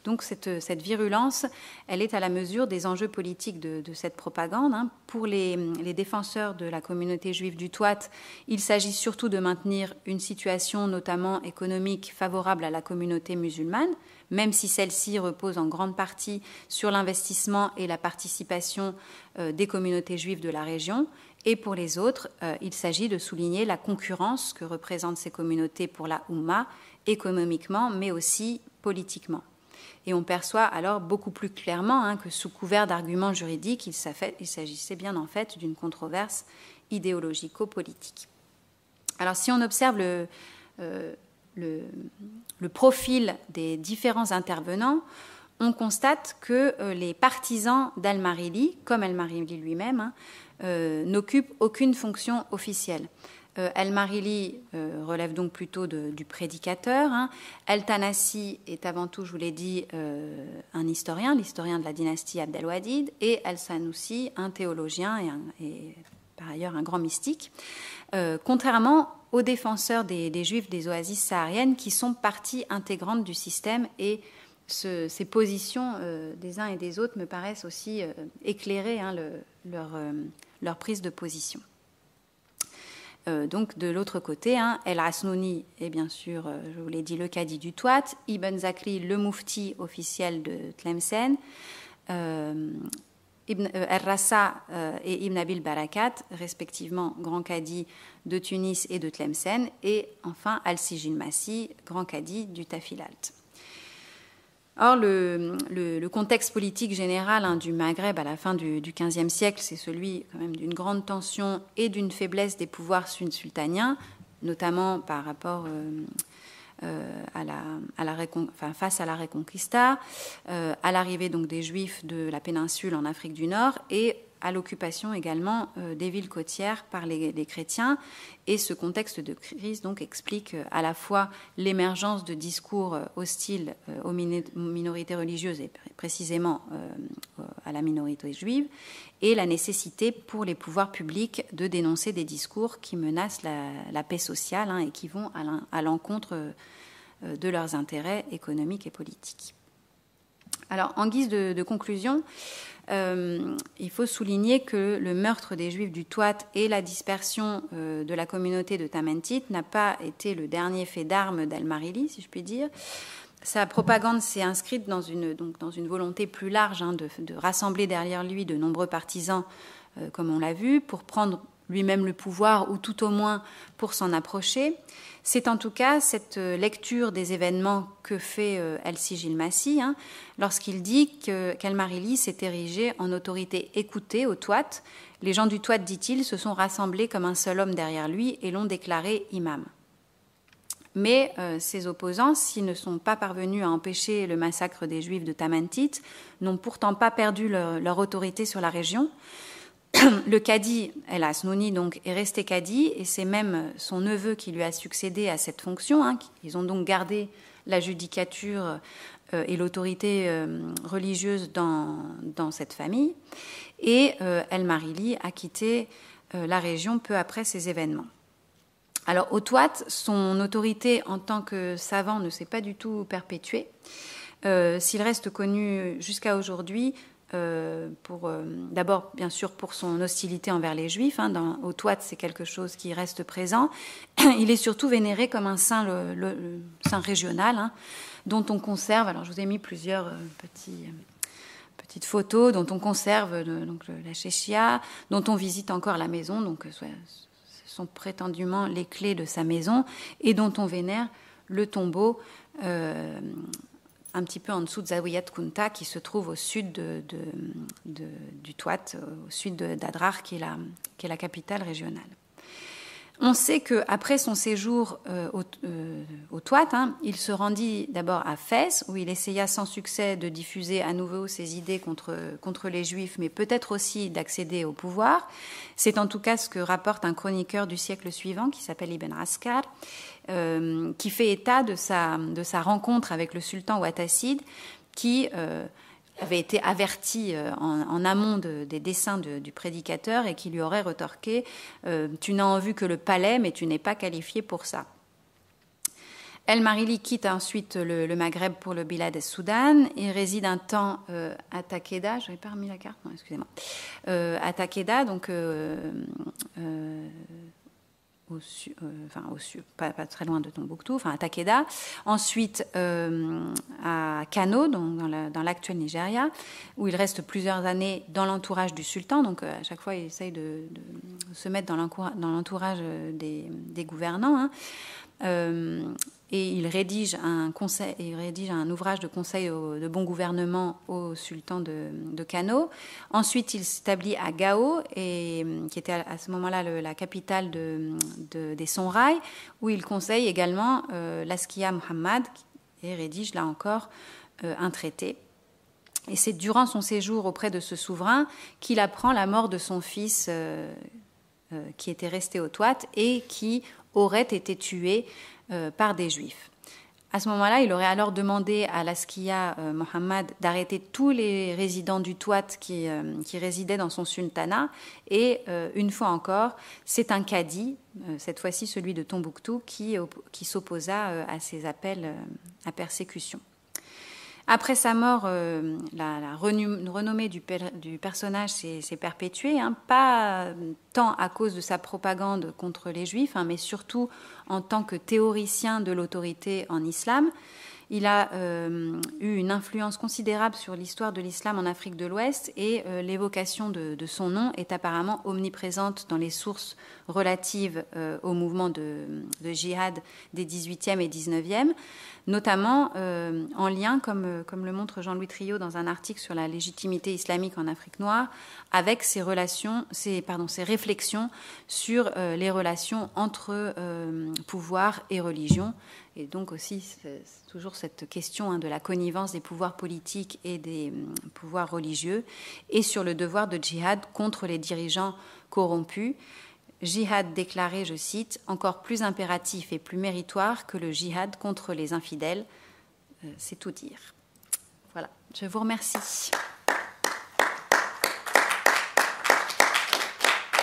Donc cette, virulence, elle est à la mesure des enjeux politiques de, cette propagande. Hein. Pour les, défenseurs de la communauté juive du Touat, il s'agit surtout de maintenir une situation notamment économique favorable à la communauté musulmane, même si celle-ci repose en grande partie sur l'investissement et la participation euh, des communautés juives de la région. Et pour les autres, euh, il s'agit de souligner la concurrence que représentent ces communautés pour la Oumma, économiquement, mais aussi politiquement. Et on perçoit alors beaucoup plus clairement hein, que sous couvert d'arguments juridiques, il s'agissait bien en fait d'une controverse idéologico-politique. Alors si on observe le, le, profil des différents intervenants, on constate que les partisans d'Al-Marili, comme Al-Marili lui-même, hein, n'occupent aucune fonction officielle. Euh, El-Marili euh, relève donc plutôt du prédicateur. Hein. El-Tanassi est avant tout, je vous l'ai dit, euh, un historien, l'historien de la dynastie Abdelwadid, et El-Sanoussi, un théologien et, par ailleurs un grand mystique. contrairement aux défenseurs des, juifs des oasis sahariennes qui sont partie intégrante du système et ces positions des uns et des autres me paraissent aussi éclairer hein, leur prise de position. Euh, donc de l'autre côté, hein, El Asnouni est bien sûr, euh, je vous l'ai dit, le cadi du Touat, Ibn Zakri, le mufti officiel de Tlemcen, euh, Ibn, El Rassa et Ibn Abil Barakat, respectivement grand cadi de Tunis et de Tlemcen, et enfin Al-Sijil Massi, grand cadi du Tafilalt. Or, le, contexte politique général hein, du Maghreb à la fin du XVe siècle, c'est celui quand même d'une grande tension et d'une faiblesse des pouvoirs sultaniens, notamment par rapport euh, euh, à la, face à la Reconquista, euh, à l'arrivée donc des Juifs de la péninsule en Afrique du Nord et à l'occupation également euh, des villes côtières par les, chrétiens. Et ce contexte de crise donc explique euh, à la fois l'émergence de discours euh, hostiles aux minorités religieuses et précisément à la minorité juive, et la nécessité pour les pouvoirs publics de dénoncer des discours qui menacent la, paix sociale hein, et qui vont à l'encontre de leurs intérêts économiques et politiques. Alors, en guise de conclusion, euh, il faut souligner que le meurtre des Juifs du Touat et la dispersion euh, de la communauté de Tamentit n'a pas été le dernier fait d'armes d'Al-Marili, si je puis dire. Sa propagande s'est inscrite dans une, donc, dans une volonté plus large hein, de, rassembler derrière lui de nombreux partisans, euh, comme on l'a vu, pour prendre lui-même le pouvoir, ou tout au moins pour s'en approcher. C'est en tout cas cette euh, lecture des événements que fait euh, Elsie Gilmassi hein, lorsqu'il dit qu'Al-Marili s'est érigé en autorité écoutée au Touat. Les gens du Touat, dit-il, se sont rassemblés comme un seul homme derrière lui et l'ont déclaré imam. Mais euh, ses opposants, s'ils ne sont pas parvenus à empêcher le massacre des Juifs de Tamantit, n'ont pourtant pas perdu leur autorité sur la région le cadi, El Asnouni, donc, est resté cadi, et c'est même son neveu qui lui a succédé à cette fonction. Hein. Ils ont donc gardé la judicature euh, et l'autorité euh, religieuse dans, dans, cette famille. Et euh, El Marili a quitté la région peu après ces événements. Alors, au Touat, son autorité en tant que savant ne s'est pas du tout perpétuée. S'il reste connu jusqu'à aujourd'hui euh, pour euh, d'abord bien sûr pour son hostilité envers les juifs. Hein, au Touat, c'est quelque chose qui reste présent. Il est surtout vénéré comme un saint, saint régional, hein, dont on conserve. Alors je vous ai mis plusieurs euh, petites photos dont on conserve donc la Chéchia, dont on visite encore la maison. Donc ce sont prétendument les clés de sa maison et dont on vénère le tombeau un petit peu en dessous de Zawiyat Kunta, qui se trouve au sud du Touat, au sud d'Adrar, qui, est la capitale régionale. On sait qu'après son séjour euh, au, euh, hein, il se rendit d'abord à Fès, où il essaya sans succès de diffuser à nouveau ses idées contre, les Juifs, mais peut-être aussi d'accéder au pouvoir. C'est en tout cas ce que rapporte un chroniqueur du siècle suivant, qui s'appelle Ibn Askar, euh, qui fait état de sa, de sa rencontre avec le sultan Ouattacide, qui avait été averti euh, en, amont des dessins du prédicateur et qui lui aurait retorqué euh, Tu n'as en vue que le palais, mais tu n'es pas qualifié pour ça. El Marili quitte ensuite le, Maghreb pour le Bilad et Soudan et réside un temps euh, à Takeda. J'avais pas remis la carte, non, excusez-moi. à Takeda, donc euh, enfin, au pas, pas, très loin de Tombouctou, enfin à Takeda. Ensuite euh, à Kano, dans l'actuel Nigeria, où il reste plusieurs années dans l'entourage du sultan. Donc euh, à chaque fois, il essaye de, se mettre dans l'entourage des, des, gouvernants. Hein. Et il rédige un, ouvrage de conseil de bon gouvernement au sultan de, de Kano. Ensuite, il s'établit à Gao, et, qui était à, ce moment-là la capitale de, des Sonrai, où il conseille également euh, l'Askia Muhammad et rédige là encore euh, un traité. Et c'est durant son séjour auprès de ce souverain qu'il apprend la mort de son fils euh, qui était resté au Toit et qui aurait été tué euh, par des juifs. À ce moment-là, il aurait alors demandé à l'Askia euh, Mohammed d'arrêter tous les résidents du Touat qui, euh, qui résidaient dans son sultanat. Et une fois encore, c'est un cadi, cette fois-ci celui de Tombouctou, qui, qui s'opposa à ces appels à persécution. Après sa mort, euh, la, renommée du, personnage s'est perpétuée, hein, pas tant à cause de sa propagande contre les juifs, hein, mais surtout en tant que théoricien de l'autorité en islam. Il a euh, eu une influence considérable sur l'histoire de l'islam en Afrique de l'Ouest et euh, l'évocation de, son nom est apparemment omniprésente dans les sources relatives euh, au mouvement de, djihad des 18e et 19e, notamment en lien, comme, le montre Jean-Louis Trio dans un article sur la légitimité islamique en Afrique noire, avec ses relations, ses réflexions sur les relations entre pouvoir et religion et donc aussi, c'est toujours cette question hein, de la connivence des pouvoirs politiques et des hum, pouvoirs religieux, et sur le devoir de djihad contre les dirigeants corrompus. Jihad déclaré, je cite, encore plus impératif et plus méritoire que le jihad contre les infidèles. Euh, c'est tout dire. Voilà, je vous remercie.